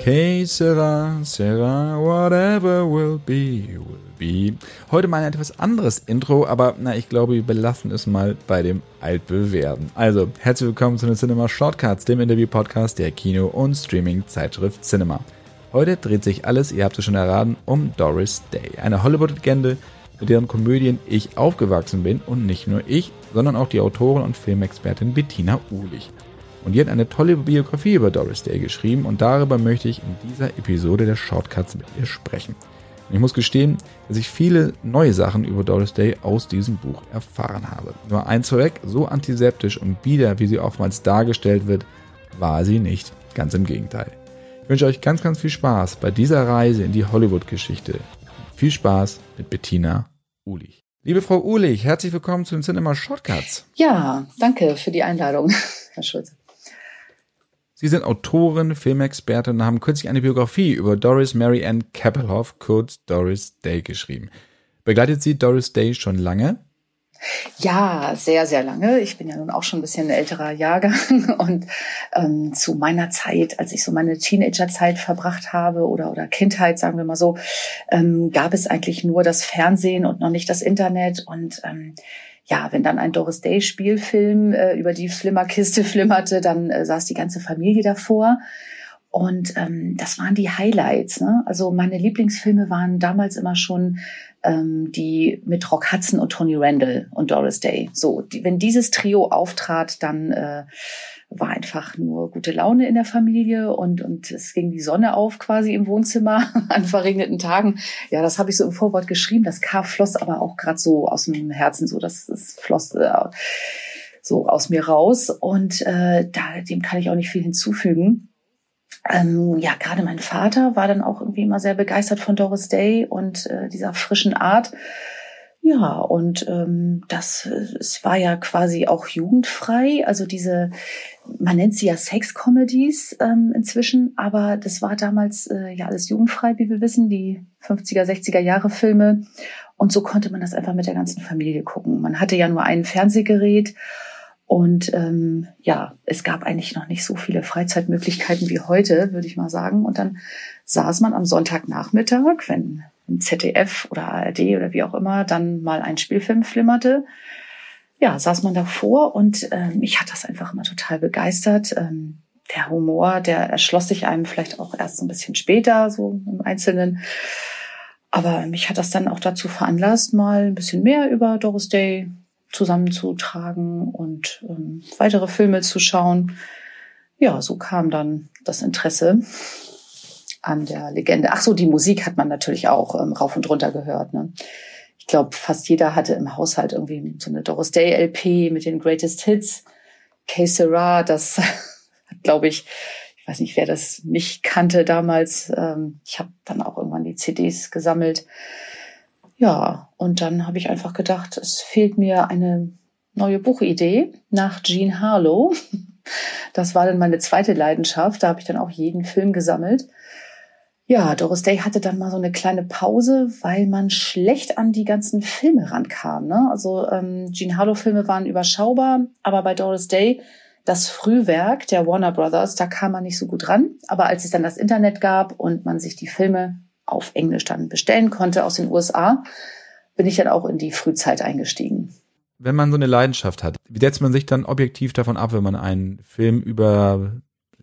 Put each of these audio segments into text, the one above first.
Okay, Sarah, Sarah, whatever will be, will be. Heute mal ein etwas anderes Intro, aber na, ich glaube, wir belassen es mal bei dem Altbewerden. Also, herzlich willkommen zu den Cinema Shortcuts, dem Interview-Podcast der Kino- und Streaming-Zeitschrift Cinema. Heute dreht sich alles, ihr habt es schon erraten, um Doris Day, eine Hollywood-Legende, mit deren Komödien ich aufgewachsen bin und nicht nur ich, sondern auch die Autorin und Filmexpertin Bettina Uhlich. Und die hat eine tolle Biografie über Doris Day geschrieben und darüber möchte ich in dieser Episode der Shortcuts mit ihr sprechen. Und ich muss gestehen, dass ich viele neue Sachen über Doris Day aus diesem Buch erfahren habe. Nur eins vorweg, so antiseptisch und bieder, wie sie oftmals dargestellt wird, war sie nicht. Ganz im Gegenteil. Ich wünsche euch ganz, ganz viel Spaß bei dieser Reise in die Hollywood-Geschichte. Viel Spaß mit Bettina Ulich. Liebe Frau Ulich, herzlich willkommen zu den Cinema Shortcuts. Ja, danke für die Einladung, Herr Schulze. Sie sind Autorin, Filmexpertin und haben kürzlich eine Biografie über Doris Mary Ann Kappelhoff, kurz Doris Day, geschrieben. Begleitet Sie Doris Day schon lange? Ja, sehr, sehr lange. Ich bin ja nun auch schon ein bisschen älterer Jahrgang und ähm, zu meiner Zeit, als ich so meine Teenagerzeit verbracht habe oder, oder Kindheit, sagen wir mal so, ähm, gab es eigentlich nur das Fernsehen und noch nicht das Internet und ähm, ja, wenn dann ein Doris Day Spielfilm äh, über die Flimmerkiste flimmerte, dann äh, saß die ganze Familie davor. Und ähm, das waren die Highlights. Ne? Also meine Lieblingsfilme waren damals immer schon ähm, die mit Rock Hudson und Tony Randall und Doris Day. So, die, wenn dieses Trio auftrat, dann äh, war einfach nur gute Laune in der Familie und, und es ging die Sonne auf quasi im Wohnzimmer an verregneten Tagen. Ja, das habe ich so im Vorwort geschrieben. Das K floss aber auch gerade so aus dem Herzen, so das, das floss äh, so aus mir raus. Und äh, da, dem kann ich auch nicht viel hinzufügen. Ähm, ja, gerade mein Vater war dann auch irgendwie immer sehr begeistert von Doris Day und äh, dieser frischen Art. Ja, und ähm, das es war ja quasi auch jugendfrei. Also diese, man nennt sie ja Sex-Comedies ähm, inzwischen, aber das war damals äh, ja alles jugendfrei, wie wir wissen, die 50er, 60er Jahre Filme. Und so konnte man das einfach mit der ganzen Familie gucken. Man hatte ja nur ein Fernsehgerät und ähm, ja, es gab eigentlich noch nicht so viele Freizeitmöglichkeiten wie heute, würde ich mal sagen. Und dann saß man am Sonntagnachmittag, wenn im ZDF oder ARD oder wie auch immer dann mal ein Spielfilm flimmerte, ja, saß man davor und ähm, mich hat das einfach immer total begeistert. Ähm, der Humor, der erschloss sich einem vielleicht auch erst ein bisschen später, so im Einzelnen. Aber mich hat das dann auch dazu veranlasst, mal ein bisschen mehr über Doris Day zusammenzutragen und ähm, weitere Filme zu schauen. Ja, so kam dann das Interesse an der Legende. Ach so, die Musik hat man natürlich auch ähm, rauf und runter gehört. Ne? Ich glaube, fast jeder hatte im Haushalt irgendwie so eine Doris Day LP mit den Greatest Hits. K. Sarah, das hat, glaube ich, ich weiß nicht, wer das nicht kannte damals. Ähm, ich habe dann auch irgendwann die CDs gesammelt. Ja, und dann habe ich einfach gedacht, es fehlt mir eine neue Buchidee nach Jean Harlow. Das war dann meine zweite Leidenschaft. Da habe ich dann auch jeden Film gesammelt. Ja, Doris Day hatte dann mal so eine kleine Pause, weil man schlecht an die ganzen Filme rankam. Ne? Also ähm, Gene Harlow-Filme waren überschaubar, aber bei Doris Day das Frühwerk der Warner Brothers, da kam man nicht so gut ran. Aber als es dann das Internet gab und man sich die Filme auf Englisch dann bestellen konnte aus den USA, bin ich dann auch in die Frühzeit eingestiegen. Wenn man so eine Leidenschaft hat, wie setzt man sich dann objektiv davon ab, wenn man einen Film über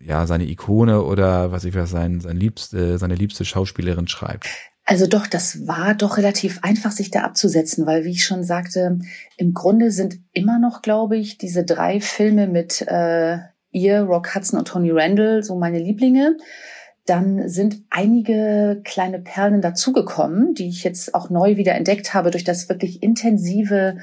ja, seine Ikone oder was ich weiß, sein, sein liebste, seine liebste Schauspielerin schreibt? Also doch, das war doch relativ einfach, sich da abzusetzen, weil wie ich schon sagte, im Grunde sind immer noch, glaube ich, diese drei Filme mit äh, ihr, Rock Hudson und Tony Randall so meine Lieblinge. Dann sind einige kleine Perlen dazugekommen, die ich jetzt auch neu wieder entdeckt habe durch das wirklich intensive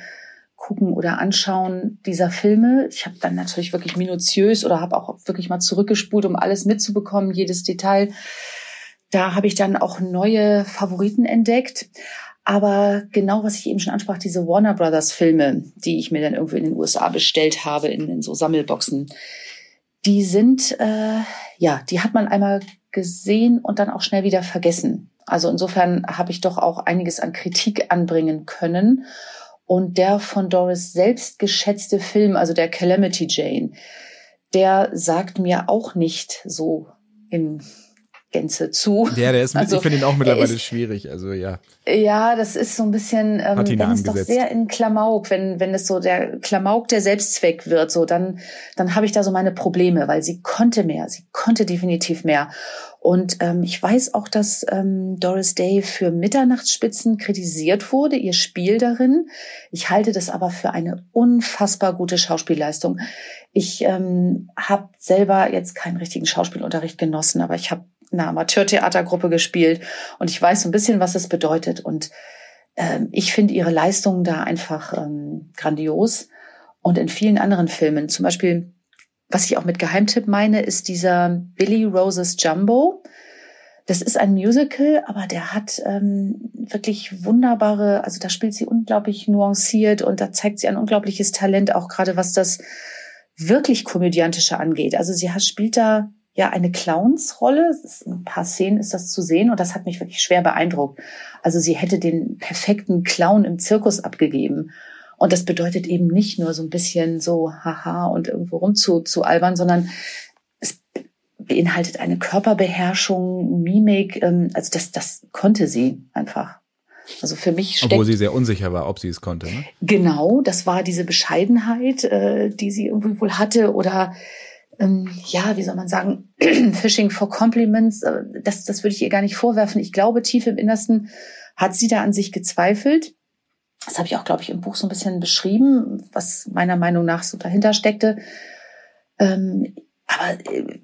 Gucken oder Anschauen dieser Filme. Ich habe dann natürlich wirklich minutiös oder habe auch wirklich mal zurückgespult, um alles mitzubekommen, jedes Detail. Da habe ich dann auch neue Favoriten entdeckt. Aber genau, was ich eben schon ansprach, diese Warner Brothers Filme, die ich mir dann irgendwo in den USA bestellt habe, in, in so Sammelboxen, die sind, äh, ja, die hat man einmal gesehen und dann auch schnell wieder vergessen. Also insofern habe ich doch auch einiges an Kritik anbringen können. Und der von Doris selbst geschätzte Film, also der Calamity Jane, der sagt mir auch nicht so in Gänze zu. Ja, der ist, also, ich finde ihn auch mittlerweile ist, schwierig, also ja. Ja, das ist so ein bisschen, ähm, wenn es doch sehr in Klamauk, wenn, wenn es so der Klamauk der Selbstzweck wird, so, dann, dann habe ich da so meine Probleme, weil sie konnte mehr, sie konnte definitiv mehr. Und ähm, ich weiß auch, dass ähm, Doris Day für Mitternachtsspitzen kritisiert wurde, ihr Spiel darin. Ich halte das aber für eine unfassbar gute Schauspielleistung. Ich ähm, habe selber jetzt keinen richtigen Schauspielunterricht genossen, aber ich habe eine Amateurtheatergruppe gespielt und ich weiß so ein bisschen, was es bedeutet. Und ähm, ich finde ihre Leistungen da einfach ähm, grandios. Und in vielen anderen Filmen, zum Beispiel, was ich auch mit Geheimtipp meine, ist dieser Billy Roses Jumbo. Das ist ein Musical, aber der hat ähm, wirklich wunderbare, also da spielt sie unglaublich nuanciert und da zeigt sie ein unglaubliches Talent, auch gerade was das wirklich komödiantische angeht. Also sie hat, spielt da ja eine Clownsrolle. In ein paar Szenen ist das zu sehen und das hat mich wirklich schwer beeindruckt. Also sie hätte den perfekten Clown im Zirkus abgegeben. Und das bedeutet eben nicht nur so ein bisschen so haha und irgendwo rum zu, zu albern, sondern es beinhaltet eine Körperbeherrschung, Mimik. Ähm, also das, das konnte sie einfach. Also für mich steckt, Obwohl sie sehr unsicher war, ob sie es konnte. Ne? Genau, das war diese Bescheidenheit, äh, die sie irgendwie wohl hatte oder ähm, ja, wie soll man sagen, Fishing for Compliments, äh, das, das würde ich ihr gar nicht vorwerfen. Ich glaube, tief im Innersten hat sie da an sich gezweifelt. Das habe ich auch, glaube ich, im Buch so ein bisschen beschrieben, was meiner Meinung nach so dahinter steckte. Ähm, aber äh,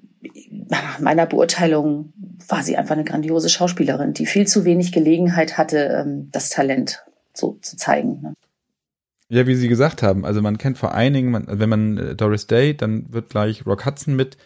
nach meiner Beurteilung war sie einfach eine grandiose Schauspielerin, die viel zu wenig Gelegenheit hatte, ähm, das Talent so zu zeigen. Ne? Ja, wie Sie gesagt haben, also man kennt vor einigen, man, wenn man äh, Doris Day, dann wird gleich Rock Hudson mit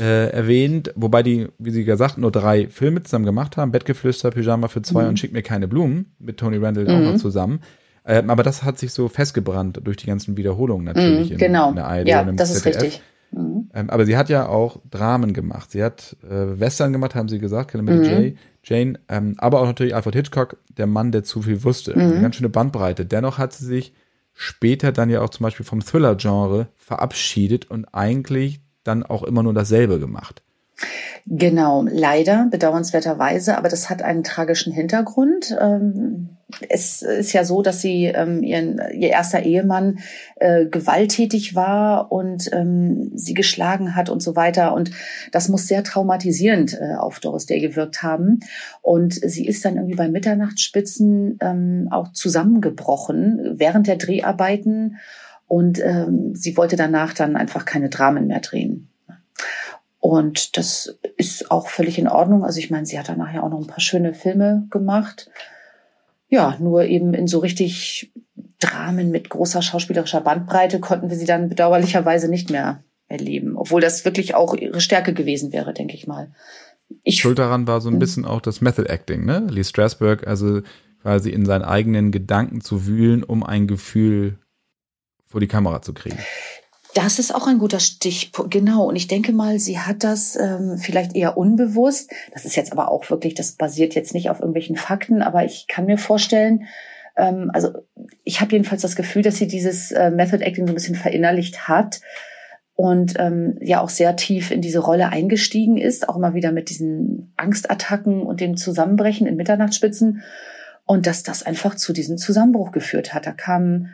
äh, erwähnt, wobei die, wie Sie gesagt, nur drei Filme zusammen gemacht haben, Bettgeflüster, Pyjama für zwei mhm. und Schick mir keine Blumen, mit Tony Randall mhm. auch noch zusammen. Ähm, aber das hat sich so festgebrannt durch die ganzen Wiederholungen natürlich mhm, genau. in, in der ARD ja, das ZDF. ist richtig. Mhm. Ähm, aber sie hat ja auch Dramen gemacht. Sie hat äh, Western gemacht, haben sie gesagt, mit mhm. Jay, Jane, ähm, aber auch natürlich Alfred Hitchcock, der Mann, der zu viel wusste. Mhm. Eine ganz schöne Bandbreite. Dennoch hat sie sich später dann ja auch zum Beispiel vom Thriller-Genre verabschiedet und eigentlich dann auch immer nur dasselbe gemacht. Genau, leider, bedauernswerterweise, aber das hat einen tragischen Hintergrund. Ähm, es ist ja so, dass sie ähm, ihren, ihr erster Ehemann äh, gewalttätig war und ähm, sie geschlagen hat und so weiter. Und das muss sehr traumatisierend äh, auf Doris Day gewirkt haben. Und sie ist dann irgendwie bei Mitternachtsspitzen auch zusammengebrochen während der Dreharbeiten. Und sie wollte danach dann einfach keine Dramen mehr drehen. Und das ist auch völlig in Ordnung. Also ich meine, sie hat dann nachher auch noch ein paar schöne Filme gemacht. Ja, nur eben in so richtig Dramen mit großer schauspielerischer Bandbreite konnten wir sie dann bedauerlicherweise nicht mehr erleben. Obwohl das wirklich auch ihre Stärke gewesen wäre, denke ich mal. Ich, Schuld daran war so ein hm. bisschen auch das Method Acting, ne? Lee Strasberg, also quasi in seinen eigenen Gedanken zu wühlen, um ein Gefühl vor die Kamera zu kriegen. Das ist auch ein guter Stichpunkt, genau. Und ich denke mal, sie hat das ähm, vielleicht eher unbewusst. Das ist jetzt aber auch wirklich, das basiert jetzt nicht auf irgendwelchen Fakten, aber ich kann mir vorstellen, ähm, also ich habe jedenfalls das Gefühl, dass sie dieses äh, Method Acting so ein bisschen verinnerlicht hat und ähm, ja auch sehr tief in diese Rolle eingestiegen ist, auch mal wieder mit diesen Angstattacken und dem Zusammenbrechen in Mitternachtsspitzen und dass das einfach zu diesem Zusammenbruch geführt hat. Da kamen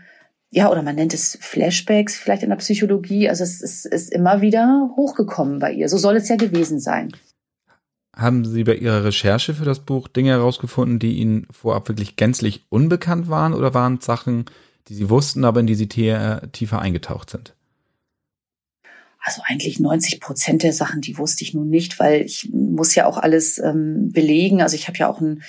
ja, oder man nennt es Flashbacks vielleicht in der Psychologie. Also es ist, ist immer wieder hochgekommen bei ihr. So soll es ja gewesen sein. Haben Sie bei Ihrer Recherche für das Buch Dinge herausgefunden, die Ihnen vorab wirklich gänzlich unbekannt waren oder waren es Sachen, die Sie wussten, aber in die Sie tiefer eingetaucht sind? Also eigentlich 90 Prozent der Sachen, die wusste ich nun nicht, weil ich muss ja auch alles ähm, belegen. Also ich habe ja auch ein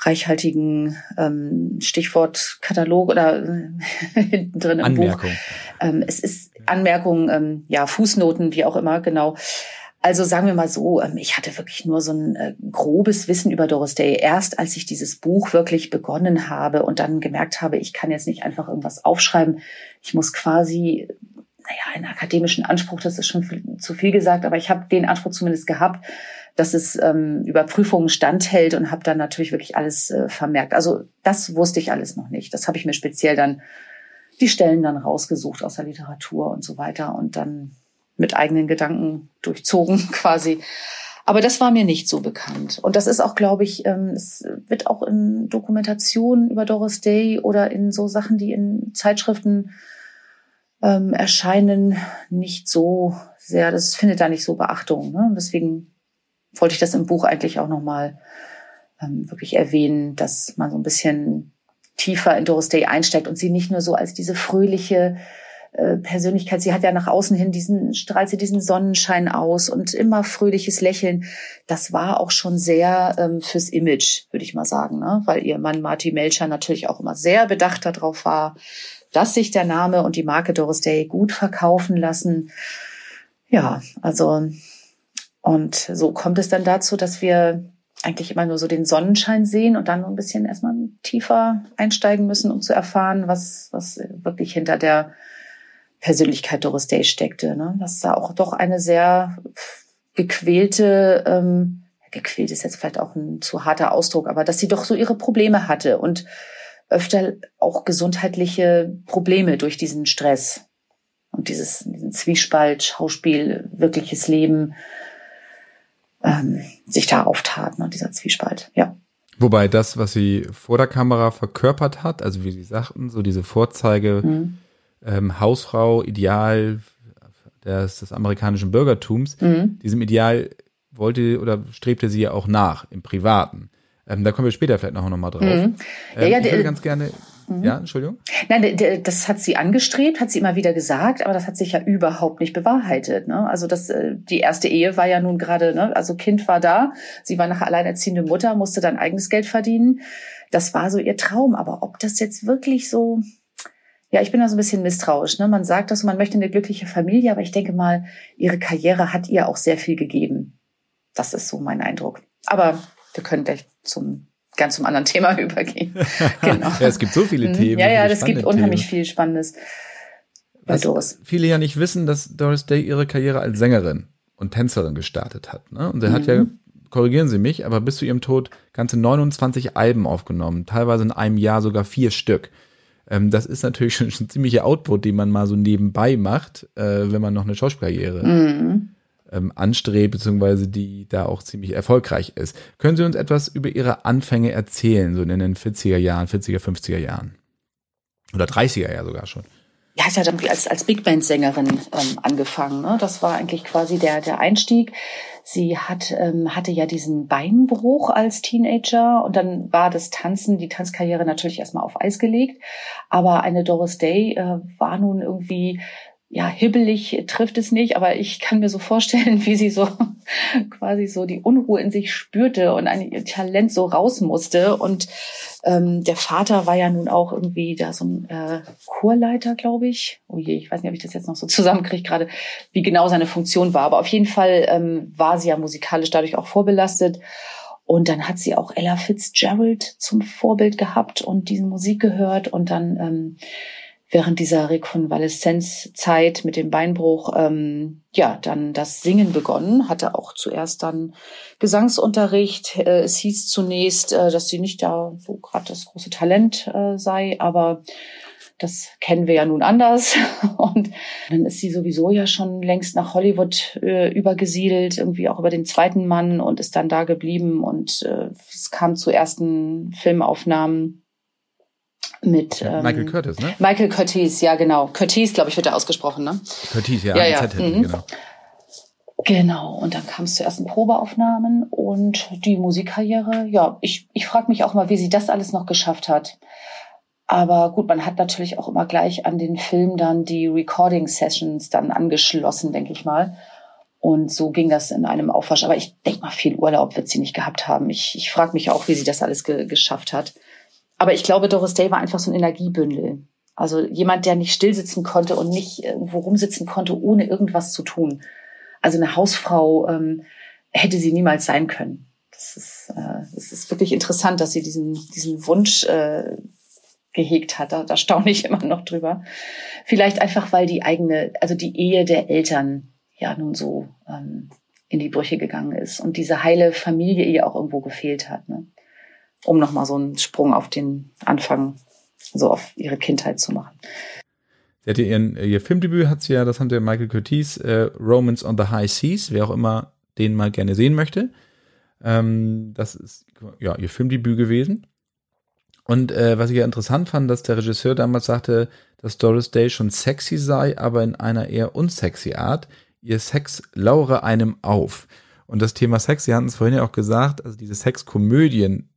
reichhaltigen ähm, Stichwortkatalog oder äh, hinten drin im Anmerkung. Buch. Ähm, es ist Anmerkungen, ähm, ja, Fußnoten, wie auch immer, genau. Also sagen wir mal so, ähm, ich hatte wirklich nur so ein äh, grobes Wissen über Doris Day. Erst als ich dieses Buch wirklich begonnen habe und dann gemerkt habe, ich kann jetzt nicht einfach irgendwas aufschreiben. Ich muss quasi, naja, einen akademischen Anspruch, das ist schon viel, zu viel gesagt, aber ich habe den Anspruch zumindest gehabt, dass es ähm, über Prüfungen standhält und habe dann natürlich wirklich alles äh, vermerkt. Also das wusste ich alles noch nicht. Das habe ich mir speziell dann die Stellen dann rausgesucht aus der Literatur und so weiter und dann mit eigenen Gedanken durchzogen quasi. Aber das war mir nicht so bekannt. Und das ist auch, glaube ich, ähm, es wird auch in Dokumentationen über Doris Day oder in so Sachen, die in Zeitschriften ähm, erscheinen, nicht so sehr, das findet da nicht so Beachtung. Ne? deswegen wollte ich das im Buch eigentlich auch nochmal ähm, wirklich erwähnen, dass man so ein bisschen tiefer in Doris Day einsteigt und sie nicht nur so als diese fröhliche äh, Persönlichkeit. Sie hat ja nach außen hin diesen, strahlt sie diesen Sonnenschein aus und immer fröhliches Lächeln. Das war auch schon sehr ähm, fürs Image, würde ich mal sagen, ne? weil ihr Mann Marty Melcher natürlich auch immer sehr bedacht darauf war, dass sich der Name und die Marke Doris Day gut verkaufen lassen. Ja, also und so kommt es dann dazu, dass wir eigentlich immer nur so den Sonnenschein sehen und dann ein bisschen erstmal tiefer einsteigen müssen, um zu erfahren, was, was wirklich hinter der Persönlichkeit Doris Day steckte. Ne? Dass da auch doch eine sehr gequälte, ähm, gequält ist jetzt vielleicht auch ein zu harter Ausdruck, aber dass sie doch so ihre Probleme hatte und öfter auch gesundheitliche Probleme durch diesen Stress und dieses, diesen Zwiespalt, Schauspiel, wirkliches Leben, ähm, sich da auftat, ne, dieser Zwiespalt, ja. Wobei das, was sie vor der Kamera verkörpert hat, also wie Sie sagten, so diese Vorzeige, mhm ähm, Hausfrau, Ideal des, des amerikanischen Bürgertums, mhm. diesem Ideal wollte oder strebte sie ja auch nach im Privaten. Ähm, da kommen wir später vielleicht noch, noch mal drauf. Mhm. Ja, ähm, ja, ich würde ganz gerne. Mhm. Ja, Entschuldigung. Nein, das hat sie angestrebt, hat sie immer wieder gesagt, aber das hat sich ja überhaupt nicht bewahrheitet. Ne? Also das, äh, die erste Ehe war ja nun gerade, ne? also Kind war da, sie war nachher alleinerziehende Mutter, musste dann eigenes Geld verdienen. Das war so ihr Traum. Aber ob das jetzt wirklich so ja, ich bin da so ein bisschen misstrauisch. Ne? Man sagt das, man möchte eine glückliche Familie, aber ich denke mal, ihre Karriere hat ihr auch sehr viel gegeben. Das ist so mein Eindruck. Aber wir können gleich zum ganz zum anderen Thema übergehen. Genau. ja, es gibt so viele mhm. Themen. Ja, ja, es gibt unheimlich Themen. viel Spannendes bei Was Doris. Viele ja nicht wissen, dass Doris Day ihre Karriere als Sängerin und Tänzerin gestartet hat. Ne? Und sie mhm. hat ja, mhm. korrigieren Sie mich, aber bis zu ihrem Tod ganze 29 Alben aufgenommen, teilweise in einem Jahr sogar vier Stück. Ähm, das ist natürlich schon, schon ein ziemlicher Output, den man mal so nebenbei macht, äh, wenn man noch eine Schauspielkarriere mhm. Ähm, anstrebt, beziehungsweise die da auch ziemlich erfolgreich ist. Können Sie uns etwas über Ihre Anfänge erzählen, so in den 40er Jahren, 40er, 50er Jahren? Oder 30er ja sogar schon. Ja, ich hatte als, als Big Band Sängerin ähm, angefangen. Ne? Das war eigentlich quasi der, der Einstieg. Sie hat, ähm, hatte ja diesen Beinbruch als Teenager und dann war das Tanzen, die Tanzkarriere natürlich erstmal auf Eis gelegt. Aber eine Doris Day äh, war nun irgendwie ja, hibbelig trifft es nicht, aber ich kann mir so vorstellen, wie sie so quasi so die Unruhe in sich spürte und ein Talent so raus musste. Und ähm, der Vater war ja nun auch irgendwie da so ein äh, Chorleiter, glaube ich. Oh je, ich weiß nicht, ob ich das jetzt noch so zusammenkriege gerade, wie genau seine Funktion war. Aber auf jeden Fall ähm, war sie ja musikalisch dadurch auch vorbelastet. Und dann hat sie auch Ella Fitzgerald zum Vorbild gehabt und diese Musik gehört und dann ähm, während dieser Rekonvaleszenzzeit mit dem Beinbruch ähm, ja dann das Singen begonnen, hatte auch zuerst dann Gesangsunterricht. Äh, es hieß zunächst, äh, dass sie nicht da so gerade das große Talent äh, sei, aber das kennen wir ja nun anders. Und dann ist sie sowieso ja schon längst nach Hollywood äh, übergesiedelt, irgendwie auch über den zweiten Mann und ist dann da geblieben. Und äh, es kam zu ersten Filmaufnahmen mit ähm, Michael Curtis, ne? Michael Curtis, ja genau. Curtis, glaube ich, wird er ausgesprochen, ne? Curtis, ja, ja, ja. mhm. genau. Genau, und dann kam es zu ersten Probeaufnahmen und die Musikkarriere. Ja, ich, ich frage mich auch mal, wie sie das alles noch geschafft hat. Aber gut, man hat natürlich auch immer gleich an den Film dann die Recording Sessions dann angeschlossen, denke ich mal. Und so ging das in einem Aufwasch. Aber ich denke mal, viel Urlaub wird sie nicht gehabt haben. Ich, ich frage mich auch, wie sie das alles ge geschafft hat. Aber ich glaube, Doris Day war einfach so ein Energiebündel. Also jemand, der nicht stillsitzen konnte und nicht irgendwo rumsitzen konnte, ohne irgendwas zu tun. Also eine Hausfrau ähm, hätte sie niemals sein können. Das ist, äh, das ist wirklich interessant, dass sie diesen, diesen Wunsch äh, gehegt hat. Da, da staune ich immer noch drüber. Vielleicht einfach, weil die eigene, also die Ehe der Eltern ja nun so ähm, in die Brüche gegangen ist und diese heile Familie ihr auch irgendwo gefehlt hat. Ne? Um nochmal so einen Sprung auf den Anfang, so auf ihre Kindheit zu machen. Sie hatte ihren, ihr Filmdebüt hat sie ja, das haben wir Michael Curtis, äh, Romance on the High Seas, wer auch immer den mal gerne sehen möchte. Ähm, das ist ja ihr Filmdebüt gewesen. Und äh, was ich ja interessant fand, dass der Regisseur damals sagte, dass Doris Day schon sexy sei, aber in einer eher unsexy Art. Ihr Sex laure einem auf. Und das Thema Sex, Sie hatten es vorhin ja auch gesagt, also diese Sexkomödien,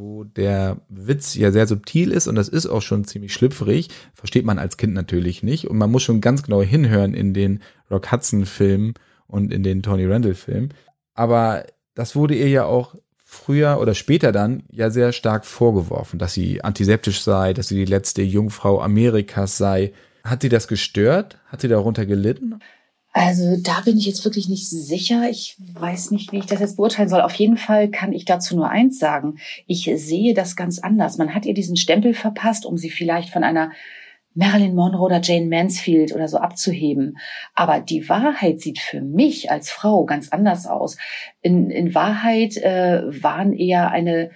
wo der Witz ja sehr subtil ist und das ist auch schon ziemlich schlüpfrig, versteht man als Kind natürlich nicht. Und man muss schon ganz genau hinhören in den Rock Hudson-Filmen und in den Tony Randall-Filmen. Aber das wurde ihr ja auch früher oder später dann ja sehr stark vorgeworfen, dass sie antiseptisch sei, dass sie die letzte Jungfrau Amerikas sei. Hat sie das gestört? Hat sie darunter gelitten? Also da bin ich jetzt wirklich nicht sicher. Ich weiß nicht, wie ich das jetzt beurteilen soll. Auf jeden Fall kann ich dazu nur eins sagen. Ich sehe das ganz anders. Man hat ihr diesen Stempel verpasst, um sie vielleicht von einer Marilyn Monroe oder Jane Mansfield oder so abzuheben. Aber die Wahrheit sieht für mich als Frau ganz anders aus. In, in Wahrheit äh, waren eher eine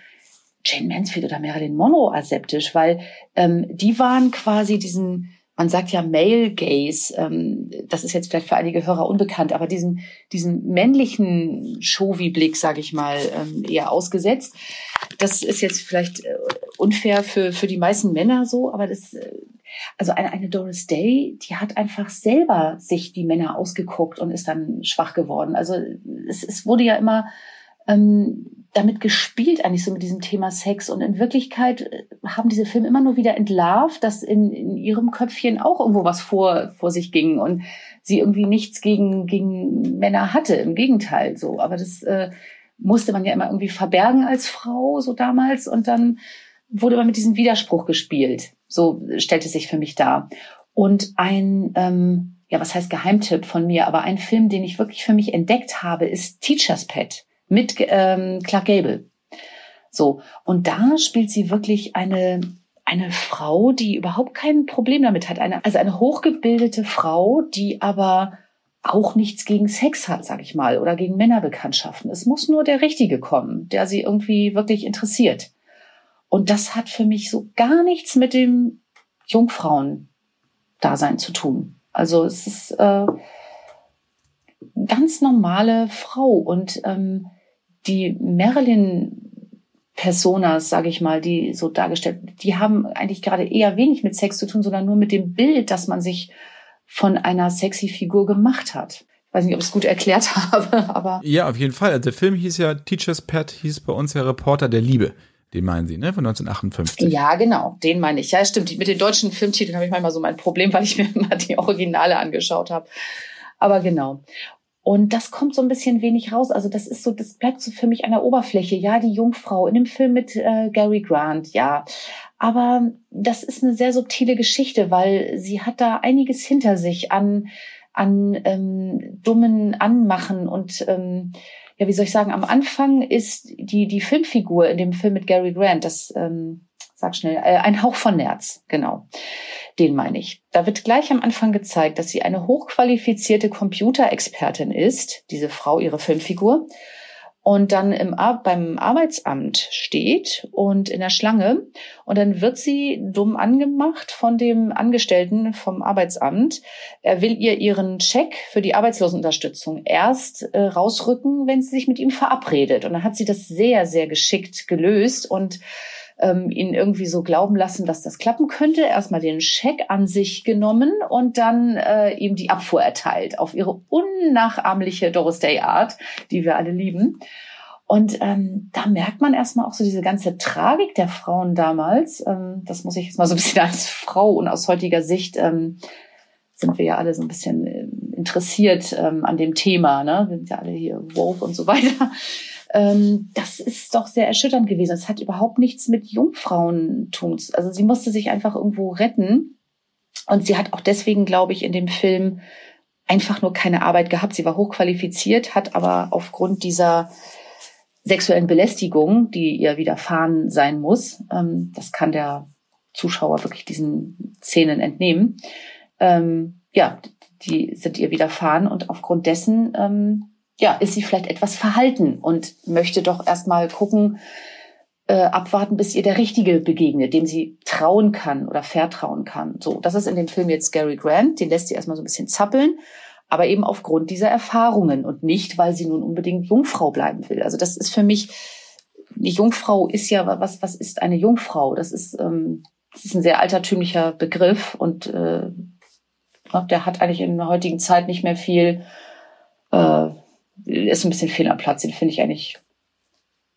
Jane Mansfield oder Marilyn Monroe aseptisch, weil ähm, die waren quasi diesen, man sagt ja Male Gaze, ähm, das ist jetzt vielleicht für einige Hörer unbekannt, aber diesen, diesen männlichen Showy-Blick, sage ich mal, ähm, eher ausgesetzt. Das ist jetzt vielleicht äh, unfair für, für die meisten Männer so, aber das äh, also eine, eine Doris Day, die hat einfach selber sich die Männer ausgeguckt und ist dann schwach geworden. Also es, es wurde ja immer ähm, damit gespielt, eigentlich so mit diesem Thema Sex. Und in Wirklichkeit äh, haben diese Filme immer nur wieder entlarvt, dass in, in ihrem Köpfchen auch irgendwo was vor, vor sich ging und sie irgendwie nichts gegen, gegen Männer hatte. Im Gegenteil so. Aber das äh, musste man ja immer irgendwie verbergen als Frau, so damals. Und dann wurde man mit diesem Widerspruch gespielt. So stellt es sich für mich dar. Und ein, ähm, ja, was heißt Geheimtipp von mir, aber ein Film, den ich wirklich für mich entdeckt habe, ist Teacher's Pet mit ähm, Clark Gable. So, und da spielt sie wirklich eine, eine Frau, die überhaupt kein Problem damit hat. Eine, also eine hochgebildete Frau, die aber auch nichts gegen Sex hat, sag ich mal, oder gegen Männerbekanntschaften. Es muss nur der Richtige kommen, der sie irgendwie wirklich interessiert. Und das hat für mich so gar nichts mit dem Jungfrauen-Dasein zu tun. Also es ist äh, ganz normale Frau und ähm, die Marilyn Personas, sage ich mal, die so dargestellt, die haben eigentlich gerade eher wenig mit Sex zu tun, sondern nur mit dem Bild, das man sich von einer sexy Figur gemacht hat. Ich weiß nicht, ob ich es gut erklärt habe, aber. Ja, auf jeden Fall. Also der Film hieß ja Teacher's Pet, hieß bei uns ja Reporter der Liebe. Den meinen Sie, ne? Von 1958. Ja, genau. Den meine ich. Ja, stimmt. Mit den deutschen Filmtiteln habe ich manchmal so mein Problem, weil ich mir immer die Originale angeschaut habe. Aber genau. Und das kommt so ein bisschen wenig raus. Also das ist so, das bleibt so für mich an der Oberfläche. Ja, die Jungfrau in dem Film mit äh, Gary Grant, ja. Aber das ist eine sehr subtile Geschichte, weil sie hat da einiges hinter sich an, an ähm, dummen Anmachen und ähm, ja, wie soll ich sagen, am Anfang ist die, die Filmfigur in dem Film mit Gary Grant, das, ähm, sag schnell, äh, ein Hauch von Nerz, genau. Den meine ich. Da wird gleich am Anfang gezeigt, dass sie eine hochqualifizierte Computerexpertin ist, diese Frau, ihre Filmfigur, und dann im beim Arbeitsamt steht und in der Schlange und dann wird sie dumm angemacht von dem Angestellten vom Arbeitsamt. Er will ihr ihren Scheck für die Arbeitslosenunterstützung erst äh, rausrücken, wenn sie sich mit ihm verabredet. Und dann hat sie das sehr, sehr geschickt gelöst und ähm, ihn irgendwie so glauben lassen, dass das klappen könnte. Erstmal den Scheck an sich genommen und dann äh, ihm die Abfuhr erteilt auf ihre unnachahmliche Doris Day Art, die wir alle lieben. Und ähm, da merkt man erstmal auch so diese ganze Tragik der Frauen damals. Ähm, das muss ich jetzt mal so ein bisschen als Frau und aus heutiger Sicht ähm, sind wir ja alle so ein bisschen äh, interessiert ähm, an dem Thema. Ne? Wir sind ja alle hier woke und so weiter ähm, das ist doch sehr erschütternd gewesen. Es hat überhaupt nichts mit Jungfrauen tun. Also sie musste sich einfach irgendwo retten. Und sie hat auch deswegen, glaube ich, in dem Film einfach nur keine Arbeit gehabt. Sie war hochqualifiziert, hat aber aufgrund dieser sexuellen Belästigung, die ihr widerfahren sein muss, ähm, das kann der Zuschauer wirklich diesen Szenen entnehmen, ähm, ja, die sind ihr widerfahren und aufgrund dessen ähm, ja, ist sie vielleicht etwas verhalten und möchte doch erstmal gucken, äh, abwarten, bis ihr der Richtige begegnet, dem sie trauen kann oder vertrauen kann. So, das ist in dem Film jetzt Gary Grant, den lässt sie erstmal so ein bisschen zappeln. aber eben aufgrund dieser Erfahrungen und nicht, weil sie nun unbedingt Jungfrau bleiben will. Also das ist für mich, die Jungfrau ist ja, was, was ist eine Jungfrau? Das ist, ähm, das ist ein sehr altertümlicher Begriff und äh, der hat eigentlich in der heutigen Zeit nicht mehr viel, äh, ist ein bisschen fehl am Platz. Den finde ich eigentlich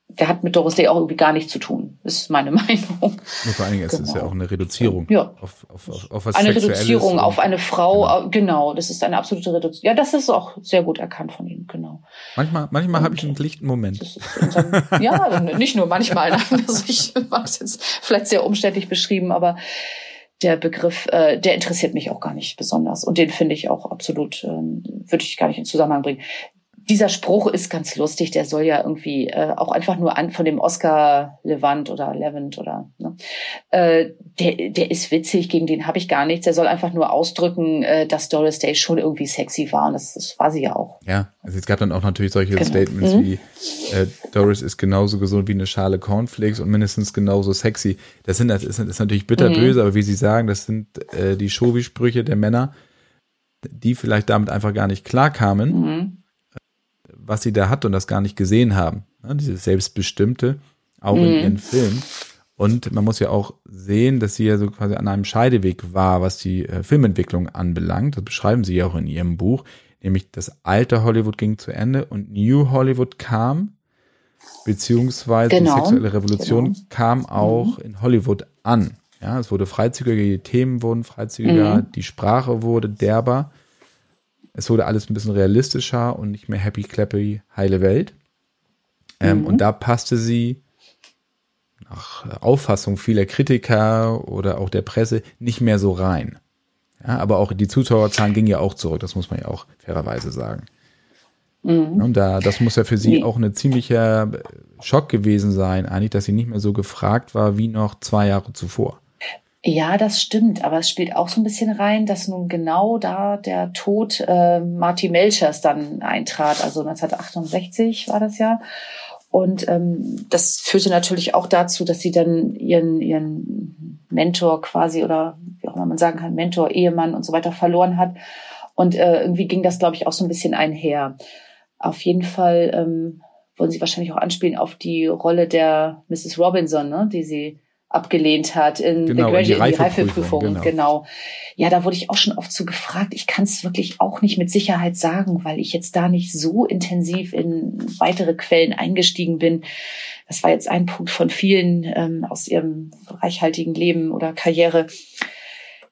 der hat mit Doris Day auch irgendwie gar nichts zu tun, ist meine Meinung. Und vor allen Dingen, es genau. ist ja auch eine Reduzierung ja. auf, auf, auf, auf was Eine Reduzierung auf eine Frau, genau. genau. das ist eine absolute Reduzierung. Ja, das ist auch sehr gut erkannt von Ihnen, genau. Manchmal, manchmal habe ich einen lichten Moment. Unserem, ja, nicht nur manchmal, nein, also ich habe es jetzt vielleicht sehr umständlich beschrieben, aber der Begriff, äh, der interessiert mich auch gar nicht besonders. Und den finde ich auch absolut, äh, würde ich gar nicht in Zusammenhang bringen dieser Spruch ist ganz lustig, der soll ja irgendwie äh, auch einfach nur an von dem Oscar Levant oder Levant oder ne? äh, der, der ist witzig, gegen den habe ich gar nichts. Der soll einfach nur ausdrücken, äh, dass Doris Day schon irgendwie sexy war und das, das war sie ja auch. Ja, also es gab dann auch natürlich solche genau. Statements mhm. wie äh, Doris ist genauso gesund wie eine Schale Cornflakes und mindestens genauso sexy. Das sind das ist, ist natürlich bitterböse, mhm. aber wie Sie sagen, das sind äh, die Shovi-Sprüche der Männer, die vielleicht damit einfach gar nicht klarkamen. Mhm was sie da hat und das gar nicht gesehen haben. Ja, dieses Selbstbestimmte, auch mhm. in ihren Filmen. Und man muss ja auch sehen, dass sie ja so quasi an einem Scheideweg war, was die äh, Filmentwicklung anbelangt. Das beschreiben sie ja auch in ihrem Buch. Nämlich das alte Hollywood ging zu Ende und New Hollywood kam, beziehungsweise genau. die sexuelle Revolution genau. kam auch mhm. in Hollywood an. Ja, es wurde freizügiger, die Themen wurden freizügiger, mhm. die Sprache wurde derber. Es wurde alles ein bisschen realistischer und nicht mehr happy, clappy, heile Welt. Ähm, mhm. Und da passte sie nach Auffassung vieler Kritiker oder auch der Presse nicht mehr so rein. Ja, aber auch die Zuschauerzahlen gingen ja auch zurück, das muss man ja auch fairerweise sagen. Mhm. Und da, das muss ja für sie nee. auch ein ziemlicher Schock gewesen sein, eigentlich, dass sie nicht mehr so gefragt war wie noch zwei Jahre zuvor. Ja, das stimmt, aber es spielt auch so ein bisschen rein, dass nun genau da der Tod äh, Marty Melchers dann eintrat, also 1968 war das ja. Und ähm, das führte natürlich auch dazu, dass sie dann ihren, ihren Mentor quasi oder wie auch immer man sagen kann, Mentor, Ehemann und so weiter verloren hat. Und äh, irgendwie ging das, glaube ich, auch so ein bisschen einher. Auf jeden Fall ähm, wollen sie wahrscheinlich auch anspielen auf die Rolle der Mrs. Robinson, ne, die sie abgelehnt hat in, genau, in die, in die Reifeprüfung. Genau. genau. Ja, da wurde ich auch schon oft zu gefragt. Ich kann es wirklich auch nicht mit Sicherheit sagen, weil ich jetzt da nicht so intensiv in weitere Quellen eingestiegen bin. Das war jetzt ein Punkt von vielen ähm, aus ihrem reichhaltigen Leben oder Karriere.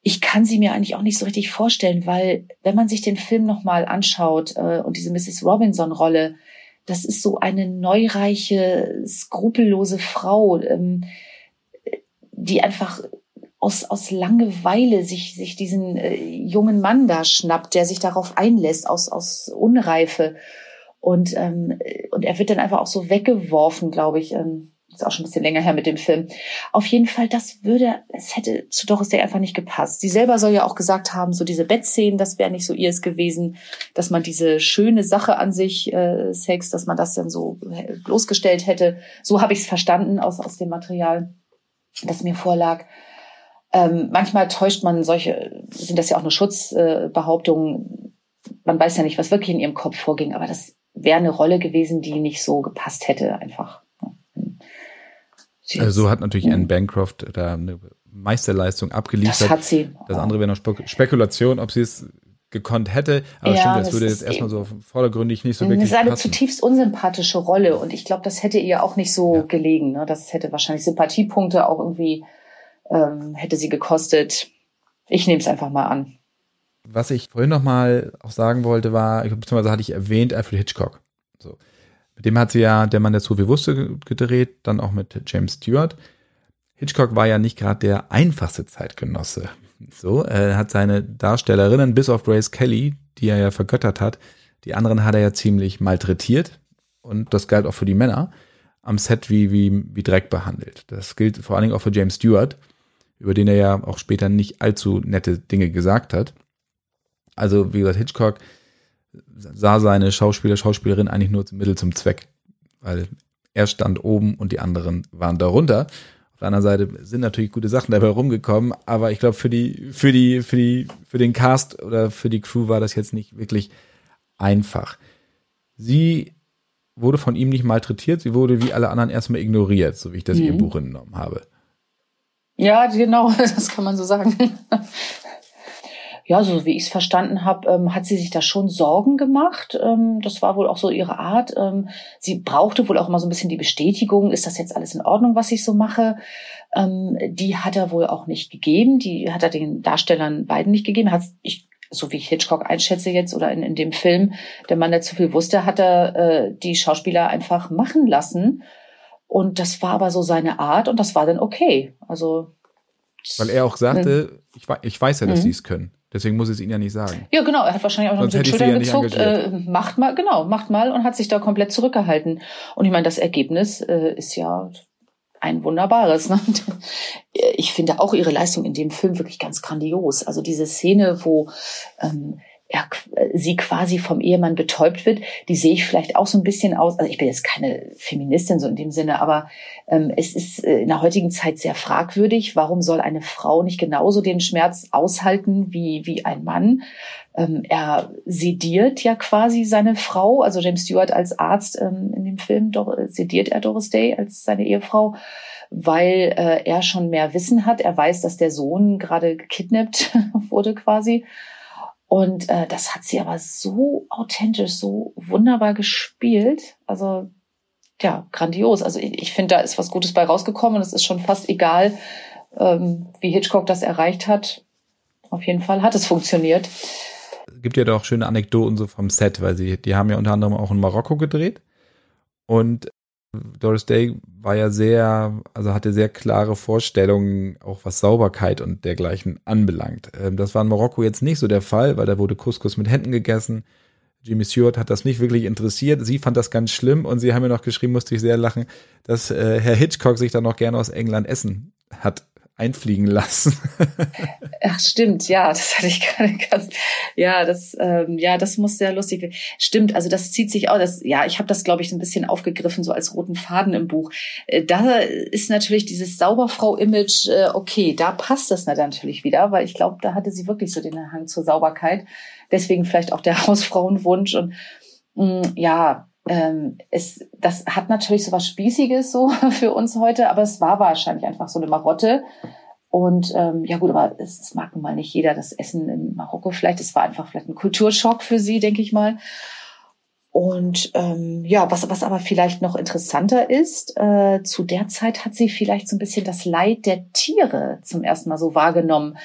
Ich kann sie mir eigentlich auch nicht so richtig vorstellen, weil wenn man sich den Film nochmal anschaut äh, und diese Mrs. Robinson-Rolle, das ist so eine neureiche, skrupellose Frau. Ähm, die einfach aus, aus Langeweile sich, sich diesen äh, jungen Mann da schnappt, der sich darauf einlässt, aus, aus Unreife. Und, ähm, und er wird dann einfach auch so weggeworfen, glaube ich. Ähm, ist auch schon ein bisschen länger her mit dem Film. Auf jeden Fall, das würde, es hätte zu Doris Day einfach nicht gepasst. Sie selber soll ja auch gesagt haben, so diese Bettszenen, das wäre nicht so ihrs gewesen, dass man diese schöne Sache an sich, äh, Sex, dass man das dann so äh, bloßgestellt hätte. So habe ich es verstanden aus, aus dem Material das mir vorlag. Ähm, manchmal täuscht man solche, sind das ja auch nur Schutzbehauptungen. Äh, man weiß ja nicht, was wirklich in ihrem Kopf vorging, aber das wäre eine Rolle gewesen, die nicht so gepasst hätte, einfach. Sie also so hat natürlich Anne Bancroft da eine Meisterleistung abgeliefert. Das hat sie. Das andere wäre noch Spekulation, ob sie es gekonnt hätte. Aber ja, stimmt, das, das würde jetzt erstmal so vordergründig nicht so wirklich. Das ist eine passen. zutiefst unsympathische Rolle und ich glaube, das hätte ihr auch nicht so ja. gelegen. Ne? Das hätte wahrscheinlich Sympathiepunkte auch irgendwie ähm, hätte sie gekostet. Ich nehme es einfach mal an. Was ich vorhin noch mal auch sagen wollte, war, beziehungsweise hatte ich erwähnt, Alfred Hitchcock. So. Mit dem hat sie ja Der Mann, der so viel wusste, gedreht, dann auch mit James Stewart. Hitchcock war ja nicht gerade der einfachste Zeitgenosse. So, er hat seine Darstellerinnen, bis auf Grace Kelly, die er ja vergöttert hat, die anderen hat er ja ziemlich malträtiert. Und das galt auch für die Männer am Set wie, wie, wie Dreck behandelt. Das gilt vor allen Dingen auch für James Stewart, über den er ja auch später nicht allzu nette Dinge gesagt hat. Also, wie gesagt, Hitchcock sah seine Schauspieler, Schauspielerin eigentlich nur zum Mittel zum Zweck, weil er stand oben und die anderen waren darunter. Auf der anderen Seite sind natürlich gute Sachen dabei rumgekommen, aber ich glaube, für die, für die, für die, für den Cast oder für die Crew war das jetzt nicht wirklich einfach. Sie wurde von ihm nicht malträtiert, sie wurde wie alle anderen erstmal ignoriert, so wie ich das mhm. ihr Buch entnommen habe. Ja, genau, das kann man so sagen. Ja, so wie ich es verstanden habe, ähm, hat sie sich da schon Sorgen gemacht. Ähm, das war wohl auch so ihre Art. Ähm, sie brauchte wohl auch immer so ein bisschen die Bestätigung, ist das jetzt alles in Ordnung, was ich so mache? Ähm, die hat er wohl auch nicht gegeben. Die hat er den Darstellern beiden nicht gegeben. Hat, ich so wie ich Hitchcock einschätze jetzt oder in, in dem Film, der Mann, der zu viel wusste, hat er äh, die Schauspieler einfach machen lassen. Und das war aber so seine Art und das war dann okay. Also weil er auch sagte, ich, ich weiß ja, dass mhm. sie es können. Deswegen muss ich es ihnen ja nicht sagen. Ja, genau. Er hat wahrscheinlich auch noch Sonst mit den Schultern gezuckt. Äh, macht mal, genau, macht mal und hat sich da komplett zurückgehalten. Und ich meine, das Ergebnis äh, ist ja ein wunderbares. Ne? Ich finde auch ihre Leistung in dem Film wirklich ganz grandios. Also diese Szene, wo ähm, er, sie quasi vom Ehemann betäubt wird, die sehe ich vielleicht auch so ein bisschen aus. Also ich bin jetzt keine Feministin so in dem Sinne, aber ähm, es ist äh, in der heutigen Zeit sehr fragwürdig. Warum soll eine Frau nicht genauso den Schmerz aushalten wie, wie ein Mann? Ähm, er sediert ja quasi seine Frau, also James Stewart als Arzt ähm, in dem Film, doch, sediert er Doris Day als seine Ehefrau weil äh, er schon mehr Wissen hat. Er weiß, dass der Sohn gerade gekidnappt wurde quasi und äh, das hat sie aber so authentisch, so wunderbar gespielt. Also ja, grandios. Also ich, ich finde, da ist was Gutes bei rausgekommen es ist schon fast egal, ähm, wie Hitchcock das erreicht hat. Auf jeden Fall hat es funktioniert. Gibt ja doch schöne Anekdoten so vom Set, weil sie, die haben ja unter anderem auch in Marokko gedreht. Und Doris Day war ja sehr, also hatte sehr klare Vorstellungen, auch was Sauberkeit und dergleichen anbelangt. Ähm, das war in Marokko jetzt nicht so der Fall, weil da wurde Couscous mit Händen gegessen. Jimmy Stewart hat das nicht wirklich interessiert. Sie fand das ganz schlimm und sie haben mir noch geschrieben, musste ich sehr lachen, dass äh, Herr Hitchcock sich dann noch gerne aus England essen hat einfliegen lassen. Ach stimmt, ja, das hatte ich gerade ganz, ja, das, ähm, ja, das muss sehr lustig werden. Stimmt, also das zieht sich auch, das, ja, ich habe das, glaube ich, ein bisschen aufgegriffen, so als roten Faden im Buch. Äh, da ist natürlich dieses Sauberfrau-Image, äh, okay, da passt das natürlich wieder, weil ich glaube, da hatte sie wirklich so den Hang zur Sauberkeit. Deswegen vielleicht auch der Hausfrauenwunsch und mh, mm, ja, ähm, es, das hat natürlich so was Spießiges so für uns heute, aber es war wahrscheinlich einfach so eine Marotte. Und ähm, ja gut, aber es, es mag nun mal nicht jeder das Essen in Marokko vielleicht. Es war einfach vielleicht ein Kulturschock für sie, denke ich mal. Und ähm, ja, was, was aber vielleicht noch interessanter ist, äh, zu der Zeit hat sie vielleicht so ein bisschen das Leid der Tiere zum ersten Mal so wahrgenommen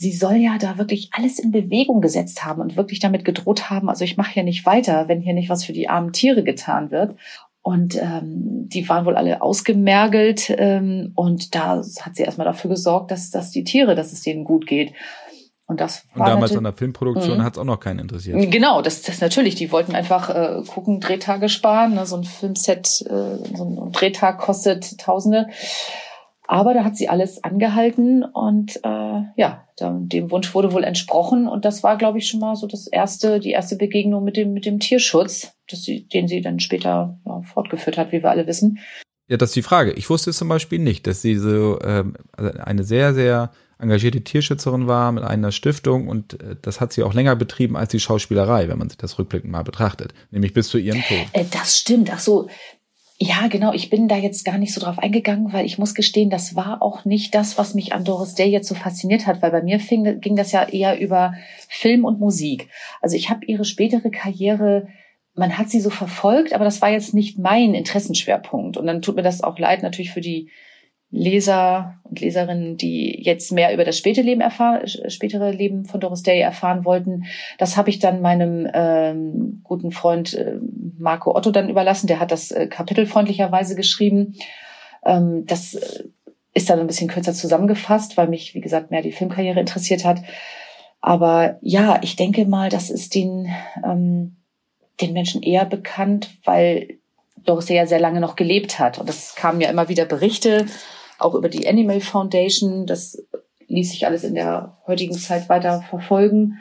sie soll ja da wirklich alles in Bewegung gesetzt haben und wirklich damit gedroht haben, also ich mache hier nicht weiter, wenn hier nicht was für die armen Tiere getan wird. Und ähm, die waren wohl alle ausgemergelt ähm, und da hat sie erstmal dafür gesorgt, dass, dass die Tiere, dass es denen gut geht. Und das war und damals an der Filmproduktion mhm. hat es auch noch keinen interessiert. Genau, das, das natürlich. Die wollten einfach äh, gucken, Drehtage sparen. Ne? So ein Filmset, äh, so ein Drehtag kostet Tausende. Aber da hat sie alles angehalten und äh, ja, dem Wunsch wurde wohl entsprochen. Und das war, glaube ich, schon mal so das erste, die erste Begegnung mit dem, mit dem Tierschutz, sie, den sie dann später ja, fortgeführt hat, wie wir alle wissen. Ja, das ist die Frage. Ich wusste zum Beispiel nicht, dass sie so ähm, also eine sehr, sehr engagierte Tierschützerin war mit einer Stiftung und äh, das hat sie auch länger betrieben als die Schauspielerei, wenn man sich das rückblickend mal betrachtet, nämlich bis zu ihrem Tod. Äh, das stimmt. Ach so, ja, genau. Ich bin da jetzt gar nicht so drauf eingegangen, weil ich muss gestehen, das war auch nicht das, was mich an Doris Day jetzt so fasziniert hat, weil bei mir fing, ging das ja eher über Film und Musik. Also ich habe ihre spätere Karriere, man hat sie so verfolgt, aber das war jetzt nicht mein Interessenschwerpunkt. Und dann tut mir das auch leid natürlich für die Leser und Leserinnen, die jetzt mehr über das späte Leben erfahren, spätere Leben von Doris Day erfahren wollten. Das habe ich dann meinem ähm, guten Freund äh, Marco Otto dann überlassen. Der hat das äh, kapitelfreundlicherweise geschrieben. Ähm, das äh, ist dann ein bisschen kürzer zusammengefasst, weil mich, wie gesagt, mehr die Filmkarriere interessiert hat. Aber ja, ich denke mal, das ist den, ähm, den Menschen eher bekannt, weil Doris ja sehr lange noch gelebt hat. Und das kamen ja immer wieder Berichte auch über die Animal Foundation. Das ließ sich alles in der heutigen Zeit weiter verfolgen.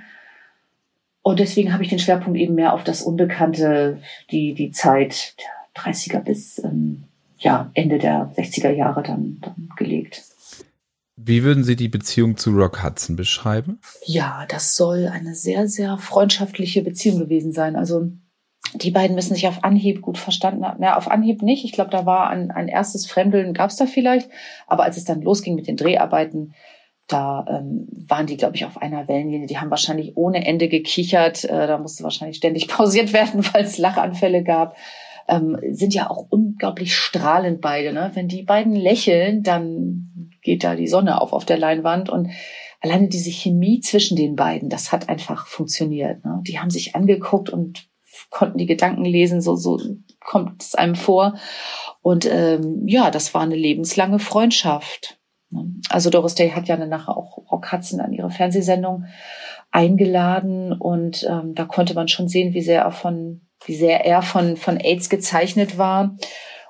Und deswegen habe ich den Schwerpunkt eben mehr auf das Unbekannte, die, die Zeit 30er bis ähm, ja, Ende der 60er Jahre dann, dann gelegt. Wie würden Sie die Beziehung zu Rock Hudson beschreiben? Ja, das soll eine sehr, sehr freundschaftliche Beziehung gewesen sein. Also die beiden müssen sich auf Anhieb gut verstanden haben. Ja, auf Anhieb nicht. Ich glaube, da war ein, ein erstes Fremdeln, gab es da vielleicht. Aber als es dann losging mit den Dreharbeiten, da ähm, waren die, glaube ich, auf einer Wellenlinie. Die haben wahrscheinlich ohne Ende gekichert. Äh, da musste wahrscheinlich ständig pausiert werden, weil es Lachanfälle gab. Ähm, sind ja auch unglaublich strahlend beide. Ne? Wenn die beiden lächeln, dann geht da die Sonne auf auf der Leinwand und alleine diese Chemie zwischen den beiden, das hat einfach funktioniert. Ne? Die haben sich angeguckt und konnten die Gedanken lesen, so, so kommt es einem vor. Und ähm, ja, das war eine lebenslange Freundschaft. Also Doris Day hat ja nachher auch Rock Hudson an ihre Fernsehsendung eingeladen und ähm, da konnte man schon sehen, wie sehr er von, wie sehr er von, von AIDS gezeichnet war.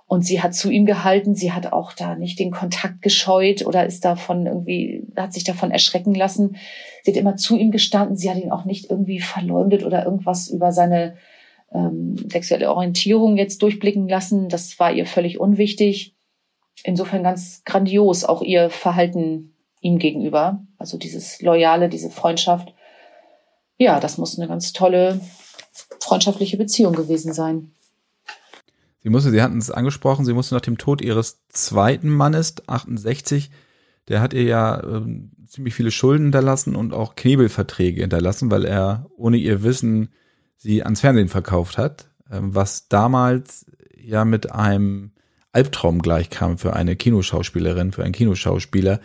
Und sie hat zu ihm gehalten, sie hat auch da nicht den Kontakt gescheut oder ist davon irgendwie, hat sich davon erschrecken lassen. Sie hat immer zu ihm gestanden, sie hat ihn auch nicht irgendwie verleumdet oder irgendwas über seine ähm, sexuelle Orientierung jetzt durchblicken lassen. Das war ihr völlig unwichtig. Insofern ganz grandios auch ihr Verhalten ihm gegenüber. Also dieses Loyale, diese Freundschaft. Ja, das muss eine ganz tolle freundschaftliche Beziehung gewesen sein. Sie musste, Sie hatten es angesprochen, sie musste nach dem Tod ihres zweiten Mannes, 68, der hat ihr ja äh, ziemlich viele Schulden hinterlassen und auch Knebelverträge hinterlassen, weil er ohne ihr Wissen sie ans Fernsehen verkauft hat, ähm, was damals ja mit einem Albtraum gleichkam für eine Kinoschauspielerin, für einen Kinoschauspieler,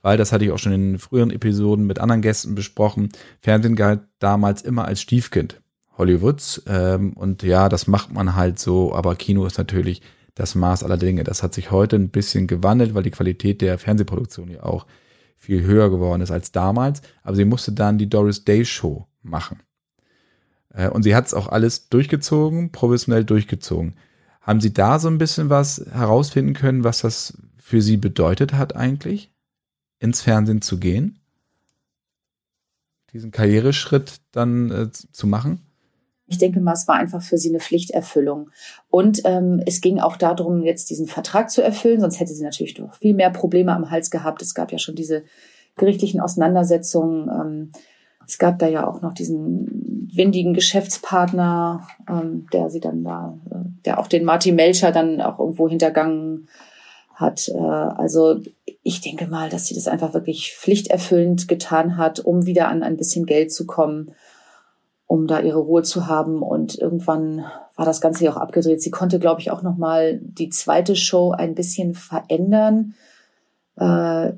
weil das hatte ich auch schon in früheren Episoden mit anderen Gästen besprochen. Fernsehen galt damals immer als Stiefkind Hollywoods ähm, und ja, das macht man halt so, aber Kino ist natürlich das Maß aller Dinge. Das hat sich heute ein bisschen gewandelt, weil die Qualität der Fernsehproduktion ja auch viel höher geworden ist als damals. Aber sie musste dann die Doris Day Show machen. Äh, und sie hat es auch alles durchgezogen, professionell durchgezogen. Haben Sie da so ein bisschen was herausfinden können, was das für Sie bedeutet hat eigentlich, ins Fernsehen zu gehen? Diesen Karriereschritt dann äh, zu machen? Ich denke mal, es war einfach für sie eine Pflichterfüllung. Und ähm, es ging auch darum, jetzt diesen Vertrag zu erfüllen, sonst hätte sie natürlich noch viel mehr Probleme am Hals gehabt. Es gab ja schon diese gerichtlichen Auseinandersetzungen. Ähm, es gab da ja auch noch diesen windigen Geschäftspartner, ähm, der sie dann da, äh, der auch den Martin Melcher dann auch irgendwo hintergangen hat. Äh, also ich denke mal, dass sie das einfach wirklich pflichterfüllend getan hat, um wieder an ein bisschen Geld zu kommen, um da ihre Ruhe zu haben. Und irgendwann war das Ganze ja auch abgedreht. Sie konnte, glaube ich, auch noch mal die zweite Show ein bisschen verändern. Äh,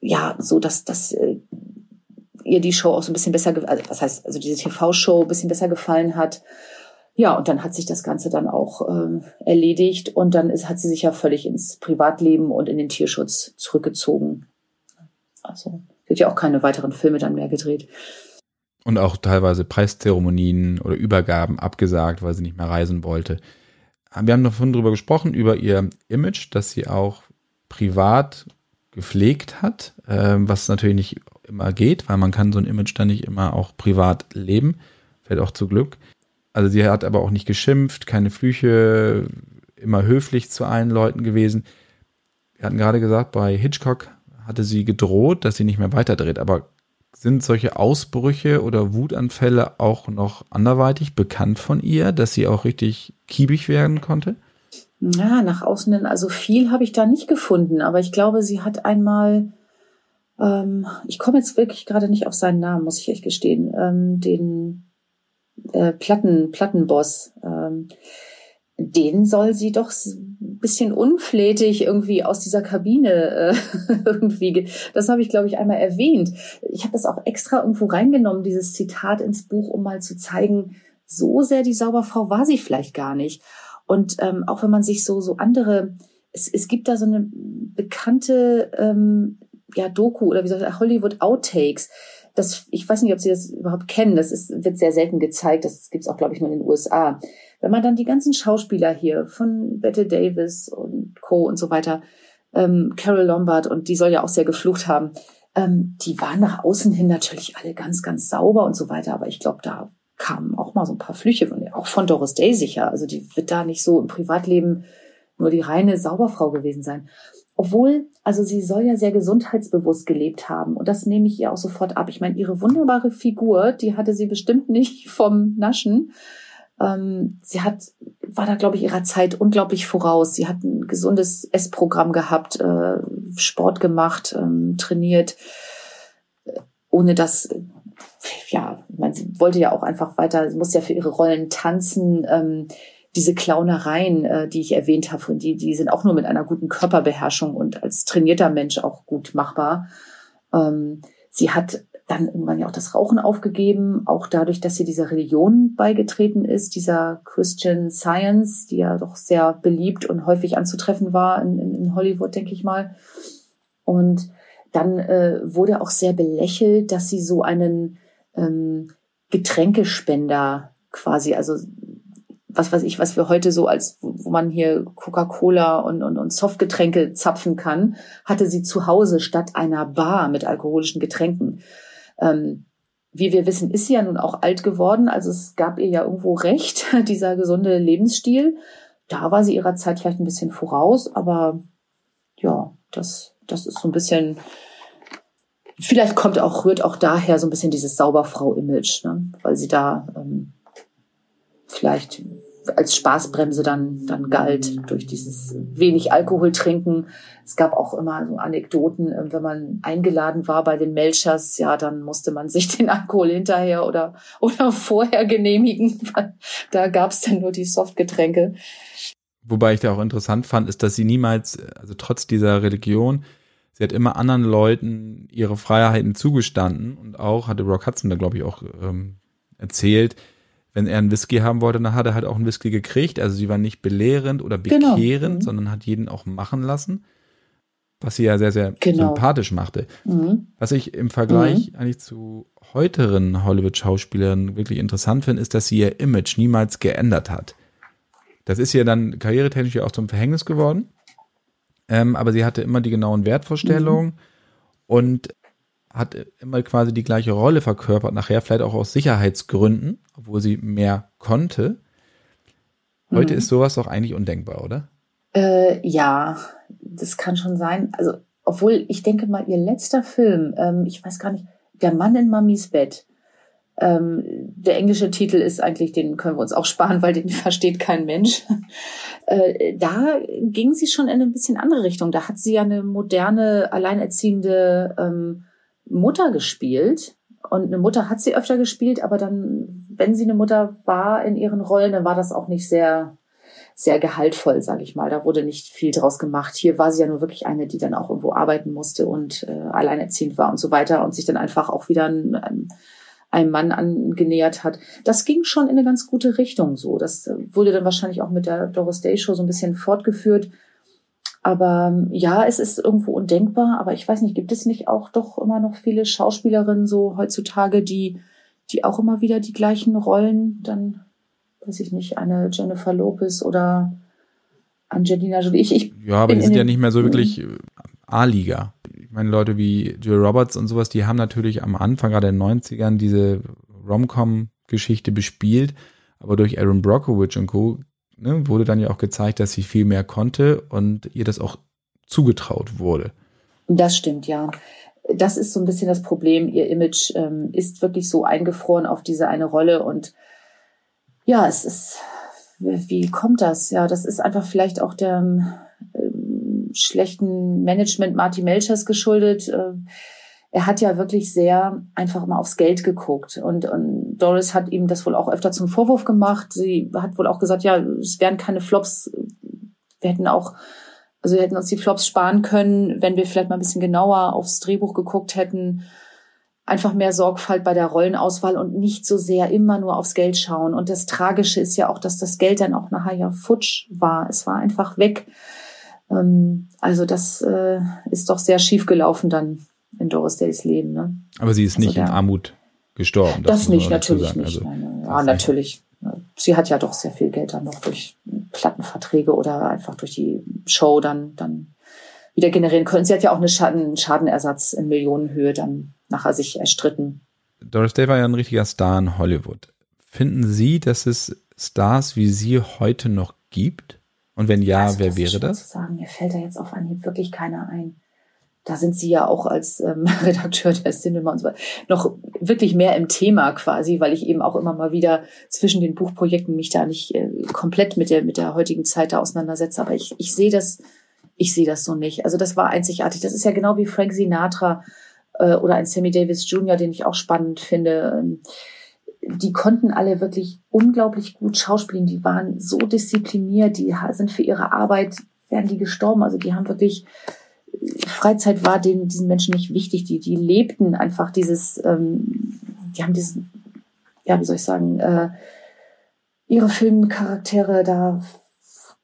ja, so dass das äh, ihr die Show auch so ein bisschen besser, also was heißt, also diese TV-Show ein bisschen besser gefallen hat. Ja, und dann hat sich das Ganze dann auch äh, erledigt und dann ist, hat sie sich ja völlig ins Privatleben und in den Tierschutz zurückgezogen. Also wird ja auch keine weiteren Filme dann mehr gedreht. Und auch teilweise Preiszeremonien oder Übergaben abgesagt, weil sie nicht mehr reisen wollte. Wir haben davon drüber gesprochen, über ihr Image, dass sie auch privat gepflegt hat, äh, was natürlich nicht immer geht, weil man kann so ein Image dann nicht immer auch privat leben. Fällt auch zu Glück. Also sie hat aber auch nicht geschimpft, keine Flüche, immer höflich zu allen Leuten gewesen. Wir hatten gerade gesagt, bei Hitchcock hatte sie gedroht, dass sie nicht mehr weiterdreht. Aber sind solche Ausbrüche oder Wutanfälle auch noch anderweitig bekannt von ihr, dass sie auch richtig kiebig werden konnte? Ja, nach außen hin, also viel habe ich da nicht gefunden, aber ich glaube, sie hat einmal ähm, ich komme jetzt wirklich gerade nicht auf seinen Namen, muss ich echt gestehen, ähm, den äh, Platten, Plattenboss, ähm, den soll sie doch ein bisschen unflätig irgendwie aus dieser Kabine äh, irgendwie. Das habe ich, glaube ich, einmal erwähnt. Ich habe das auch extra irgendwo reingenommen, dieses Zitat ins Buch, um mal zu zeigen, so sehr die Sauberfrau war sie vielleicht gar nicht. Und ähm, auch wenn man sich so so andere, es, es gibt da so eine bekannte ähm, ja, Doku oder wie soll ich Hollywood Outtakes. Das, ich weiß nicht, ob Sie das überhaupt kennen. Das ist, wird sehr selten gezeigt. Das gibt's auch, glaube ich, nur in den USA. Wenn man dann die ganzen Schauspieler hier von Bette Davis und Co. und so weiter, ähm, Carol Lombard und die soll ja auch sehr geflucht haben, ähm, die waren nach außen hin natürlich alle ganz, ganz sauber und so weiter. Aber ich glaube, da kamen auch mal so ein paar Flüche, auch von Doris Day sicher. Also die wird da nicht so im Privatleben nur die reine Sauberfrau gewesen sein. Obwohl, also sie soll ja sehr gesundheitsbewusst gelebt haben. Und das nehme ich ihr auch sofort ab. Ich meine, ihre wunderbare Figur, die hatte sie bestimmt nicht vom Naschen. Ähm, sie hat, war da, glaube ich, ihrer Zeit unglaublich voraus. Sie hat ein gesundes Essprogramm gehabt, äh, Sport gemacht, ähm, trainiert, äh, ohne dass ja, man, sie wollte ja auch einfach weiter, sie musste ja für ihre Rollen tanzen. Ähm, diese Clownereien, äh, die ich erwähnt habe, die, die sind auch nur mit einer guten Körperbeherrschung und als trainierter Mensch auch gut machbar. Ähm, sie hat dann irgendwann ja auch das Rauchen aufgegeben, auch dadurch, dass sie dieser Religion beigetreten ist, dieser Christian Science, die ja doch sehr beliebt und häufig anzutreffen war in, in, in Hollywood, denke ich mal. Und dann äh, wurde auch sehr belächelt, dass sie so einen ähm, Getränkespender quasi, also was weiß ich, was wir heute so als, wo man hier Coca-Cola und, und, und Softgetränke zapfen kann, hatte sie zu Hause statt einer Bar mit alkoholischen Getränken. Ähm, wie wir wissen, ist sie ja nun auch alt geworden, also es gab ihr ja irgendwo recht, dieser gesunde Lebensstil. Da war sie ihrer Zeit vielleicht ein bisschen voraus, aber ja, das, das ist so ein bisschen, vielleicht kommt auch, rührt auch daher so ein bisschen dieses Sauberfrau-Image, ne? weil sie da ähm, vielleicht als Spaßbremse dann, dann galt durch dieses wenig Alkohol trinken. Es gab auch immer so Anekdoten, äh, wenn man eingeladen war bei den Melchers, ja, dann musste man sich den Alkohol hinterher oder, oder vorher genehmigen. Da gab es dann nur die Softgetränke. Wobei ich da auch interessant fand, ist, dass sie niemals, also trotz dieser Religion, sie hat immer anderen Leuten ihre Freiheiten zugestanden und auch, hatte Rock Hudson da, glaube ich, auch ähm, erzählt, wenn er einen Whisky haben wollte, dann hat er halt auch einen Whisky gekriegt. Also sie war nicht belehrend oder genau. bekehrend, genau. mhm. sondern hat jeden auch machen lassen. Was sie ja sehr, sehr genau. sympathisch machte. Mhm. Was ich im Vergleich mhm. eigentlich zu heuteren Hollywood-Schauspielern wirklich interessant finde, ist, dass sie ihr Image niemals geändert hat. Das ist ja dann karrieretechnisch ja auch zum Verhängnis geworden. Ähm, aber sie hatte immer die genauen Wertvorstellungen mhm. und hat immer quasi die gleiche Rolle verkörpert, nachher vielleicht auch aus Sicherheitsgründen, obwohl sie mehr konnte. Heute mhm. ist sowas doch eigentlich undenkbar, oder? Äh, ja, das kann schon sein. Also, obwohl ich denke mal, ihr letzter Film, ähm, ich weiß gar nicht, Der Mann in Mamis Bett. Ähm, der englische Titel ist eigentlich, den können wir uns auch sparen, weil den versteht kein Mensch. Äh, da ging sie schon in eine bisschen andere Richtung. Da hat sie ja eine moderne, alleinerziehende ähm, Mutter gespielt. Und eine Mutter hat sie öfter gespielt, aber dann, wenn sie eine Mutter war in ihren Rollen, dann war das auch nicht sehr, sehr gehaltvoll, sage ich mal. Da wurde nicht viel draus gemacht. Hier war sie ja nur wirklich eine, die dann auch irgendwo arbeiten musste und äh, alleinerziehend war und so weiter und sich dann einfach auch wieder ein, ein, einem Mann angenähert hat. Das ging schon in eine ganz gute Richtung so. Das wurde dann wahrscheinlich auch mit der Doris Day Show so ein bisschen fortgeführt. Aber ja, es ist irgendwo undenkbar, aber ich weiß nicht, gibt es nicht auch doch immer noch viele Schauspielerinnen so heutzutage, die, die auch immer wieder die gleichen Rollen, dann weiß ich nicht, eine Jennifer Lopez oder Angelina Jolie. Ich, ich ja, aber die sind ja nicht mehr so wirklich äh, A-Liga. Ich meine, Leute wie Jill Roberts und sowas, die haben natürlich am Anfang, gerade in den 90ern, diese Rom-Com-Geschichte bespielt. Aber durch Aaron Brockovich und Co ne, wurde dann ja auch gezeigt, dass sie viel mehr konnte und ihr das auch zugetraut wurde. Das stimmt, ja. Das ist so ein bisschen das Problem. Ihr Image ähm, ist wirklich so eingefroren auf diese eine Rolle und ja, es ist, wie kommt das? Ja, das ist einfach vielleicht auch der ähm, schlechten Management Marty Melchers geschuldet. Äh, er hat ja wirklich sehr einfach mal aufs Geld geguckt. Und, und Doris hat ihm das wohl auch öfter zum Vorwurf gemacht. Sie hat wohl auch gesagt, ja, es wären keine Flops. Wir hätten auch, also wir hätten uns die Flops sparen können, wenn wir vielleicht mal ein bisschen genauer aufs Drehbuch geguckt hätten. Einfach mehr Sorgfalt bei der Rollenauswahl und nicht so sehr immer nur aufs Geld schauen. Und das Tragische ist ja auch, dass das Geld dann auch nachher ja futsch war. Es war einfach weg. Ähm, also das äh, ist doch sehr schief gelaufen dann in Doris Days Leben. Ne? Aber sie ist also nicht der, in Armut gestorben. Das, das nicht, natürlich nicht. Also, ja, natürlich. Sie hat ja doch sehr viel Geld dann noch durch Plattenverträge oder einfach durch die Show dann, dann wieder generieren können. Sie hat ja auch einen Schaden, Schadenersatz in Millionenhöhe dann nachher sich erstritten. Doris Day war ja ein richtiger Star in Hollywood. Finden Sie, dass es Stars wie sie heute noch gibt? Und wenn ja, also, wer wäre das? Sagen. Mir fällt da jetzt auf Anhieb wirklich keiner ein. Da sind Sie ja auch als ähm, Redakteur der Cinema und so weiter noch wirklich mehr im Thema quasi, weil ich eben auch immer mal wieder zwischen den Buchprojekten mich da nicht äh, komplett mit der mit der heutigen Zeit da auseinandersetze. Aber ich, ich sehe das, ich sehe das so nicht. Also das war einzigartig. Das ist ja genau wie Frank Sinatra äh, oder ein Sammy Davis Jr., den ich auch spannend finde. Ähm, die konnten alle wirklich unglaublich gut schauspielen. Die waren so diszipliniert, die sind für ihre Arbeit, werden die gestorben. Also die haben wirklich, Freizeit war denen, diesen Menschen nicht wichtig. Die, die lebten einfach dieses, ähm, die haben diesen, ja, wie soll ich sagen, äh, ihre Filmcharaktere da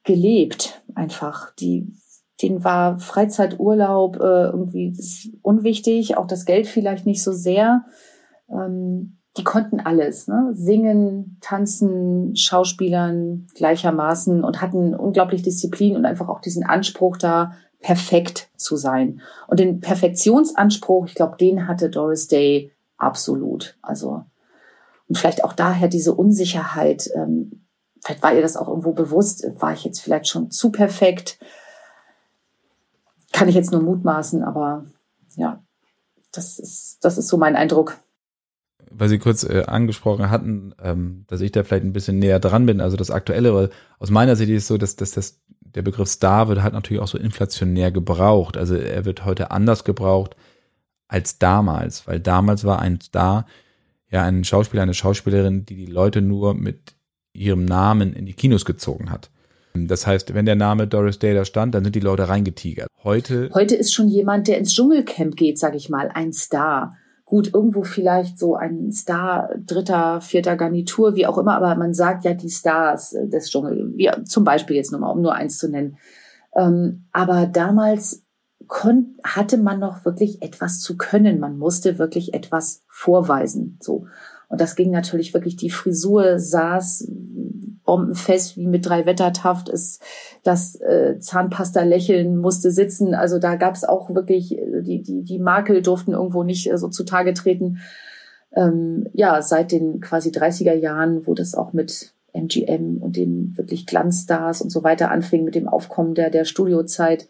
gelebt einfach. Die, denen war Freizeit, Urlaub äh, irgendwie unwichtig, auch das Geld vielleicht nicht so sehr. Ähm, die konnten alles, ne? singen, tanzen, Schauspielern gleichermaßen und hatten unglaublich Disziplin und einfach auch diesen Anspruch da, perfekt zu sein. Und den Perfektionsanspruch, ich glaube, den hatte Doris Day absolut. Also und vielleicht auch daher diese Unsicherheit. Ähm, vielleicht war ihr das auch irgendwo bewusst. War ich jetzt vielleicht schon zu perfekt? Kann ich jetzt nur mutmaßen, aber ja, das ist das ist so mein Eindruck weil Sie kurz äh, angesprochen hatten, ähm, dass ich da vielleicht ein bisschen näher dran bin, also das Aktuelle, weil aus meiner Sicht ist es so, dass, dass das, der Begriff Star wird halt natürlich auch so inflationär gebraucht. Also er wird heute anders gebraucht als damals, weil damals war ein Star ja ein Schauspieler, eine Schauspielerin, die die Leute nur mit ihrem Namen in die Kinos gezogen hat. Das heißt, wenn der Name Doris Day da stand, dann sind die Leute reingetigert. Heute Heute ist schon jemand, der ins Dschungelcamp geht, sag ich mal, ein Star gut, irgendwo vielleicht so ein Star dritter, vierter Garnitur, wie auch immer, aber man sagt ja die Stars des Dschungel, wie zum Beispiel jetzt nochmal, um nur eins zu nennen. Ähm, aber damals kon hatte man noch wirklich etwas zu können. Man musste wirklich etwas vorweisen, so. Und das ging natürlich wirklich, die Frisur saß bombenfest wie mit drei Wettertaft ist das äh, Zahnpasta lächeln musste sitzen. Also da gab es auch wirklich, äh, die, die, die Makel durften irgendwo nicht äh, so zutage treten. Ähm, ja, seit den quasi 30er Jahren, wo das auch mit MGM und den wirklich Glanzstars und so weiter anfing mit dem Aufkommen der, der Studiozeit,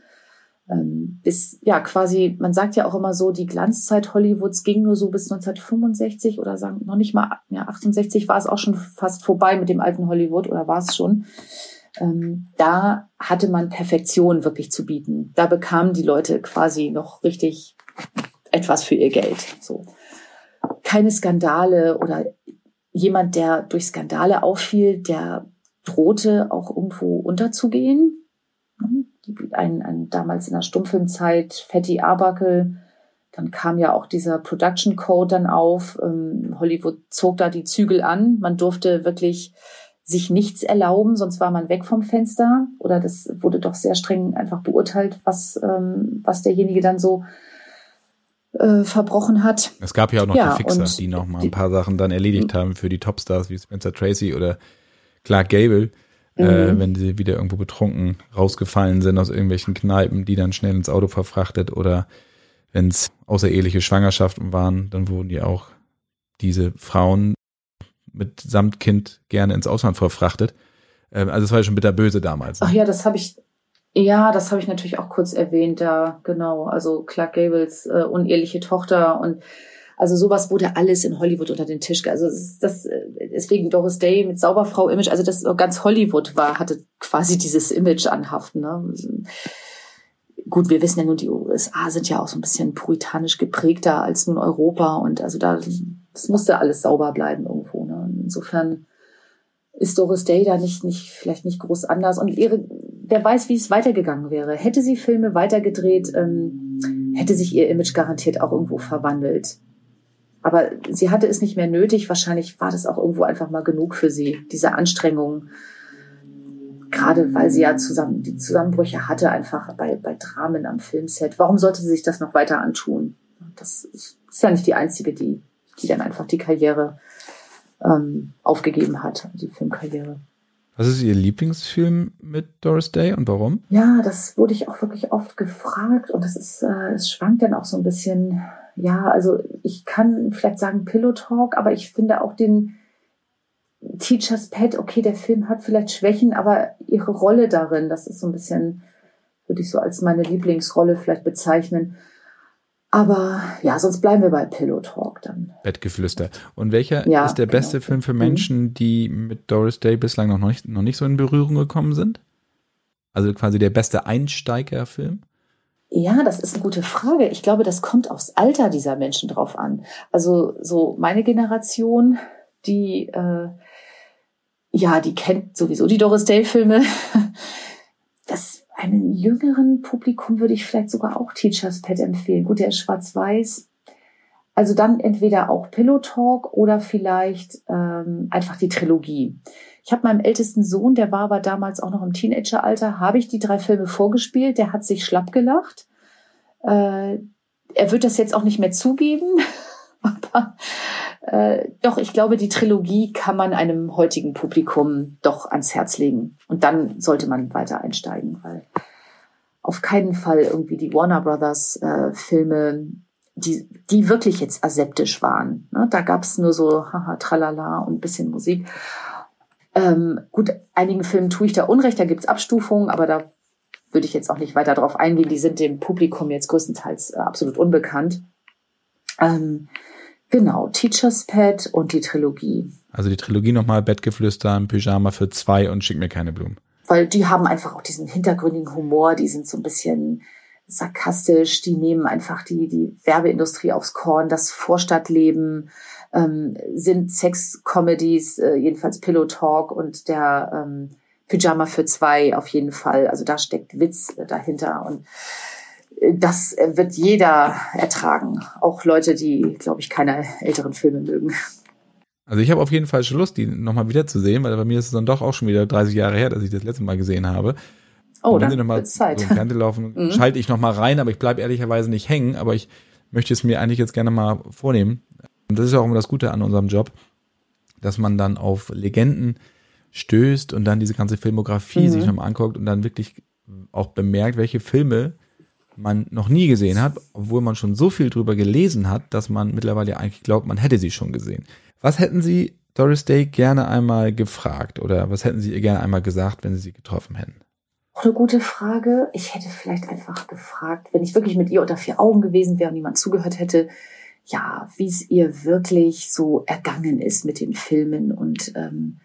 bis, ja, quasi, man sagt ja auch immer so, die Glanzzeit Hollywoods ging nur so bis 1965 oder sagen, noch nicht mal, ja, 68 war es auch schon fast vorbei mit dem alten Hollywood oder war es schon. Ähm, da hatte man Perfektion wirklich zu bieten. Da bekamen die Leute quasi noch richtig etwas für ihr Geld. So. Keine Skandale oder jemand, der durch Skandale auffiel, der drohte auch irgendwo unterzugehen ein, ein damals in der Stummfilmzeit Fatty Arbuckle. Dann kam ja auch dieser Production Code dann auf. Ähm, Hollywood zog da die Zügel an. Man durfte wirklich sich nichts erlauben, sonst war man weg vom Fenster. Oder das wurde doch sehr streng einfach beurteilt, was, ähm, was derjenige dann so äh, verbrochen hat. Es gab ja auch noch ja, die Fixer, die noch mal ein paar Sachen dann erledigt haben für die Topstars wie Spencer Tracy oder Clark Gable. Äh, mhm. äh, wenn sie wieder irgendwo betrunken rausgefallen sind aus irgendwelchen Kneipen, die dann schnell ins Auto verfrachtet oder wenn es außereheliche Schwangerschaften waren, dann wurden die auch diese Frauen mit Samtkind gerne ins Ausland verfrachtet. Ähm, also es war ja schon bitterböse damals. Ne? Ach ja, das habe ich, ja, das habe ich natürlich auch kurz erwähnt, da genau. Also Clark Gables äh, uneheliche Tochter und also sowas wurde alles in Hollywood unter den Tisch. Also das, das deswegen Doris Day mit Sauberfrau-Image, also das ganz Hollywood war, hatte quasi dieses Image anhaften. Ne? Gut, wir wissen ja nun, die USA sind ja auch so ein bisschen puritanisch geprägter als nun Europa und also da das musste alles sauber bleiben irgendwo. Ne? Insofern ist Doris Day da nicht, nicht, vielleicht nicht groß anders. Und ihre, wer weiß, wie es weitergegangen wäre. Hätte sie Filme weitergedreht, ähm, hätte sich ihr Image garantiert auch irgendwo verwandelt. Aber sie hatte es nicht mehr nötig. Wahrscheinlich war das auch irgendwo einfach mal genug für sie, diese Anstrengung. Gerade weil sie ja zusammen, die Zusammenbrüche hatte einfach bei, bei Dramen am Filmset. Warum sollte sie sich das noch weiter antun? Das ist ja nicht die einzige, die, die dann einfach die Karriere ähm, aufgegeben hat, die Filmkarriere. Was ist Ihr Lieblingsfilm mit Doris Day und warum? Ja, das wurde ich auch wirklich oft gefragt und das ist, äh, es schwankt dann auch so ein bisschen ja, also ich kann vielleicht sagen Pillow Talk, aber ich finde auch den, Teacher's Pet, okay, der Film hat vielleicht Schwächen, aber ihre Rolle darin, das ist so ein bisschen, würde ich so als meine Lieblingsrolle vielleicht bezeichnen. Aber ja, sonst bleiben wir bei Pillow Talk dann. Bettgeflüster. Und welcher ja, ist der genau. beste Film für mhm. Menschen, die mit Doris Day bislang noch nicht, noch nicht so in Berührung gekommen sind? Also quasi der beste Einsteigerfilm? Ja, das ist eine gute Frage. Ich glaube, das kommt aufs Alter dieser Menschen drauf an. Also so meine Generation, die äh, ja, die kennt sowieso die Doris Day-Filme. Das einem jüngeren Publikum würde ich vielleicht sogar auch Teacher's Pet empfehlen. Gut, der ist schwarz-weiß. Also dann entweder auch Pillow Talk oder vielleicht ähm, einfach die Trilogie. Ich habe meinem ältesten Sohn, der war aber damals auch noch im Teenageralter, habe ich die drei Filme vorgespielt. Der hat sich schlapp gelacht. Äh, er wird das jetzt auch nicht mehr zugeben, aber äh, doch, ich glaube, die Trilogie kann man einem heutigen Publikum doch ans Herz legen. Und dann sollte man weiter einsteigen, weil auf keinen Fall irgendwie die Warner Brothers äh, Filme, die, die wirklich jetzt aseptisch waren. Ne? Da gab's nur so haha, tralala und bisschen Musik. Ähm, gut, einigen Filmen tue ich da Unrecht, da gibt's Abstufungen, aber da würde ich jetzt auch nicht weiter drauf eingehen. Die sind dem Publikum jetzt größtenteils äh, absolut unbekannt. Ähm, Genau, Teacher's Pet und die Trilogie. Also die Trilogie nochmal, Bettgeflüster, ein Pyjama für zwei und schick mir keine Blumen. Weil die haben einfach auch diesen hintergründigen Humor, die sind so ein bisschen sarkastisch, die nehmen einfach die, die Werbeindustrie aufs Korn, das Vorstadtleben, ähm, sind Sex-Comedies, äh, jedenfalls Pillow Talk und der ähm, Pyjama für zwei auf jeden Fall. Also da steckt Witz äh, dahinter und das wird jeder ertragen. Auch Leute, die, glaube ich, keine älteren Filme mögen. Also ich habe auf jeden Fall schon Lust, die nochmal wiederzusehen, weil bei mir ist es dann doch auch schon wieder 30 Jahre her, dass ich das letzte Mal gesehen habe. Oh, Und wenn dann noch Zeit. So im Fernsehen laufen, mhm. schalte ich nochmal rein, aber ich bleibe ehrlicherweise nicht hängen, aber ich möchte es mir eigentlich jetzt gerne mal vornehmen. Und das ist auch immer das Gute an unserem Job, dass man dann auf Legenden stößt und dann diese ganze Filmografie mhm. sich nochmal anguckt und dann wirklich auch bemerkt, welche Filme man noch nie gesehen hat, obwohl man schon so viel drüber gelesen hat, dass man mittlerweile eigentlich glaubt, man hätte sie schon gesehen. Was hätten Sie Doris Day gerne einmal gefragt oder was hätten Sie ihr gerne einmal gesagt, wenn Sie sie getroffen hätten? Eine gute Frage. Ich hätte vielleicht einfach gefragt, wenn ich wirklich mit ihr unter vier Augen gewesen wäre und niemand zugehört hätte, ja, wie es ihr wirklich so ergangen ist mit den Filmen und ähm,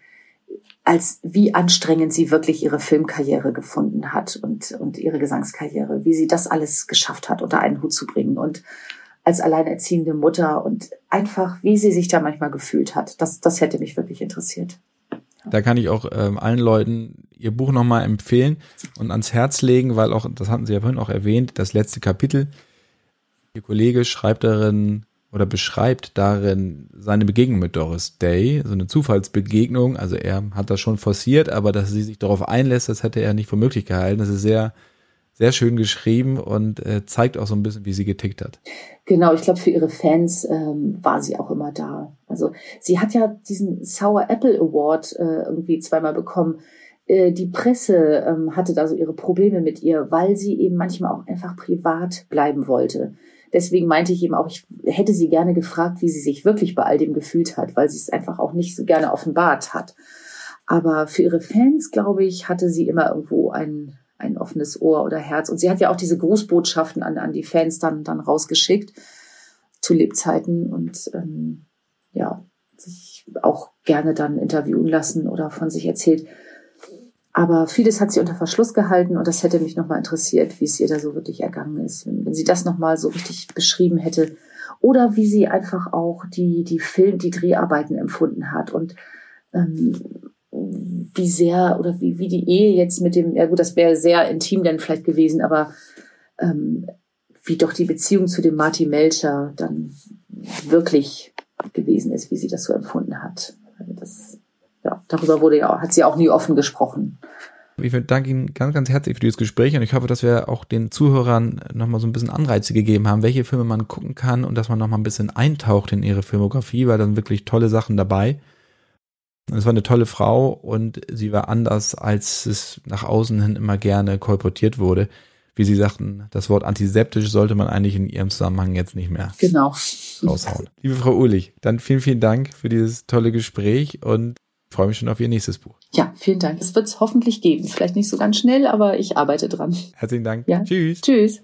als wie anstrengend sie wirklich ihre Filmkarriere gefunden hat und, und ihre Gesangskarriere, wie sie das alles geschafft hat, unter einen Hut zu bringen und als alleinerziehende Mutter und einfach, wie sie sich da manchmal gefühlt hat. Das, das hätte mich wirklich interessiert. Da kann ich auch ähm, allen Leuten ihr Buch nochmal empfehlen und ans Herz legen, weil auch, das hatten Sie ja vorhin auch erwähnt, das letzte Kapitel. Ihr Kollege schreibt darin oder beschreibt darin seine Begegnung mit Doris Day, so eine Zufallsbegegnung. Also er hat das schon forciert, aber dass sie sich darauf einlässt, das hätte er nicht für möglich gehalten. Das ist sehr, sehr schön geschrieben und äh, zeigt auch so ein bisschen, wie sie getickt hat. Genau, ich glaube, für ihre Fans ähm, war sie auch immer da. Also sie hat ja diesen Sour Apple Award äh, irgendwie zweimal bekommen. Äh, die Presse ähm, hatte da so ihre Probleme mit ihr, weil sie eben manchmal auch einfach privat bleiben wollte. Deswegen meinte ich eben auch, ich hätte sie gerne gefragt, wie sie sich wirklich bei all dem gefühlt hat, weil sie es einfach auch nicht so gerne offenbart hat. Aber für ihre Fans, glaube ich, hatte sie immer irgendwo ein, ein offenes Ohr oder Herz. Und sie hat ja auch diese Grußbotschaften an, an die Fans dann, dann rausgeschickt zu Lebzeiten und ähm, ja, sich auch gerne dann interviewen lassen oder von sich erzählt. Aber vieles hat sie unter Verschluss gehalten und das hätte mich nochmal interessiert, wie es ihr da so wirklich ergangen ist, wenn, sie das nochmal so richtig beschrieben hätte. Oder wie sie einfach auch die, die Film, die Dreharbeiten empfunden hat und ähm, wie sehr oder wie, wie die Ehe jetzt mit dem, ja gut, das wäre sehr intim dann vielleicht gewesen, aber ähm, wie doch die Beziehung zu dem Marty Melcher dann wirklich gewesen ist, wie sie das so empfunden hat. Also das ja, darüber wurde ja, hat sie auch nie offen gesprochen. Ich danke Ihnen ganz, ganz herzlich für dieses Gespräch und ich hoffe, dass wir auch den Zuhörern nochmal so ein bisschen Anreize gegeben haben, welche Filme man gucken kann und dass man nochmal ein bisschen eintaucht in ihre Filmografie, weil da sind wirklich tolle Sachen dabei. Es war eine tolle Frau und sie war anders, als es nach außen hin immer gerne kolportiert wurde. Wie Sie sagten, das Wort antiseptisch sollte man eigentlich in Ihrem Zusammenhang jetzt nicht mehr genau. raushauen. Liebe Frau Uhlich, dann vielen, vielen Dank für dieses tolle Gespräch und freue mich schon auf Ihr nächstes Buch. Ja, vielen Dank. Es wird es hoffentlich geben. Vielleicht nicht so ganz schnell, aber ich arbeite dran. Herzlichen Dank. Ja. Tschüss. Tschüss.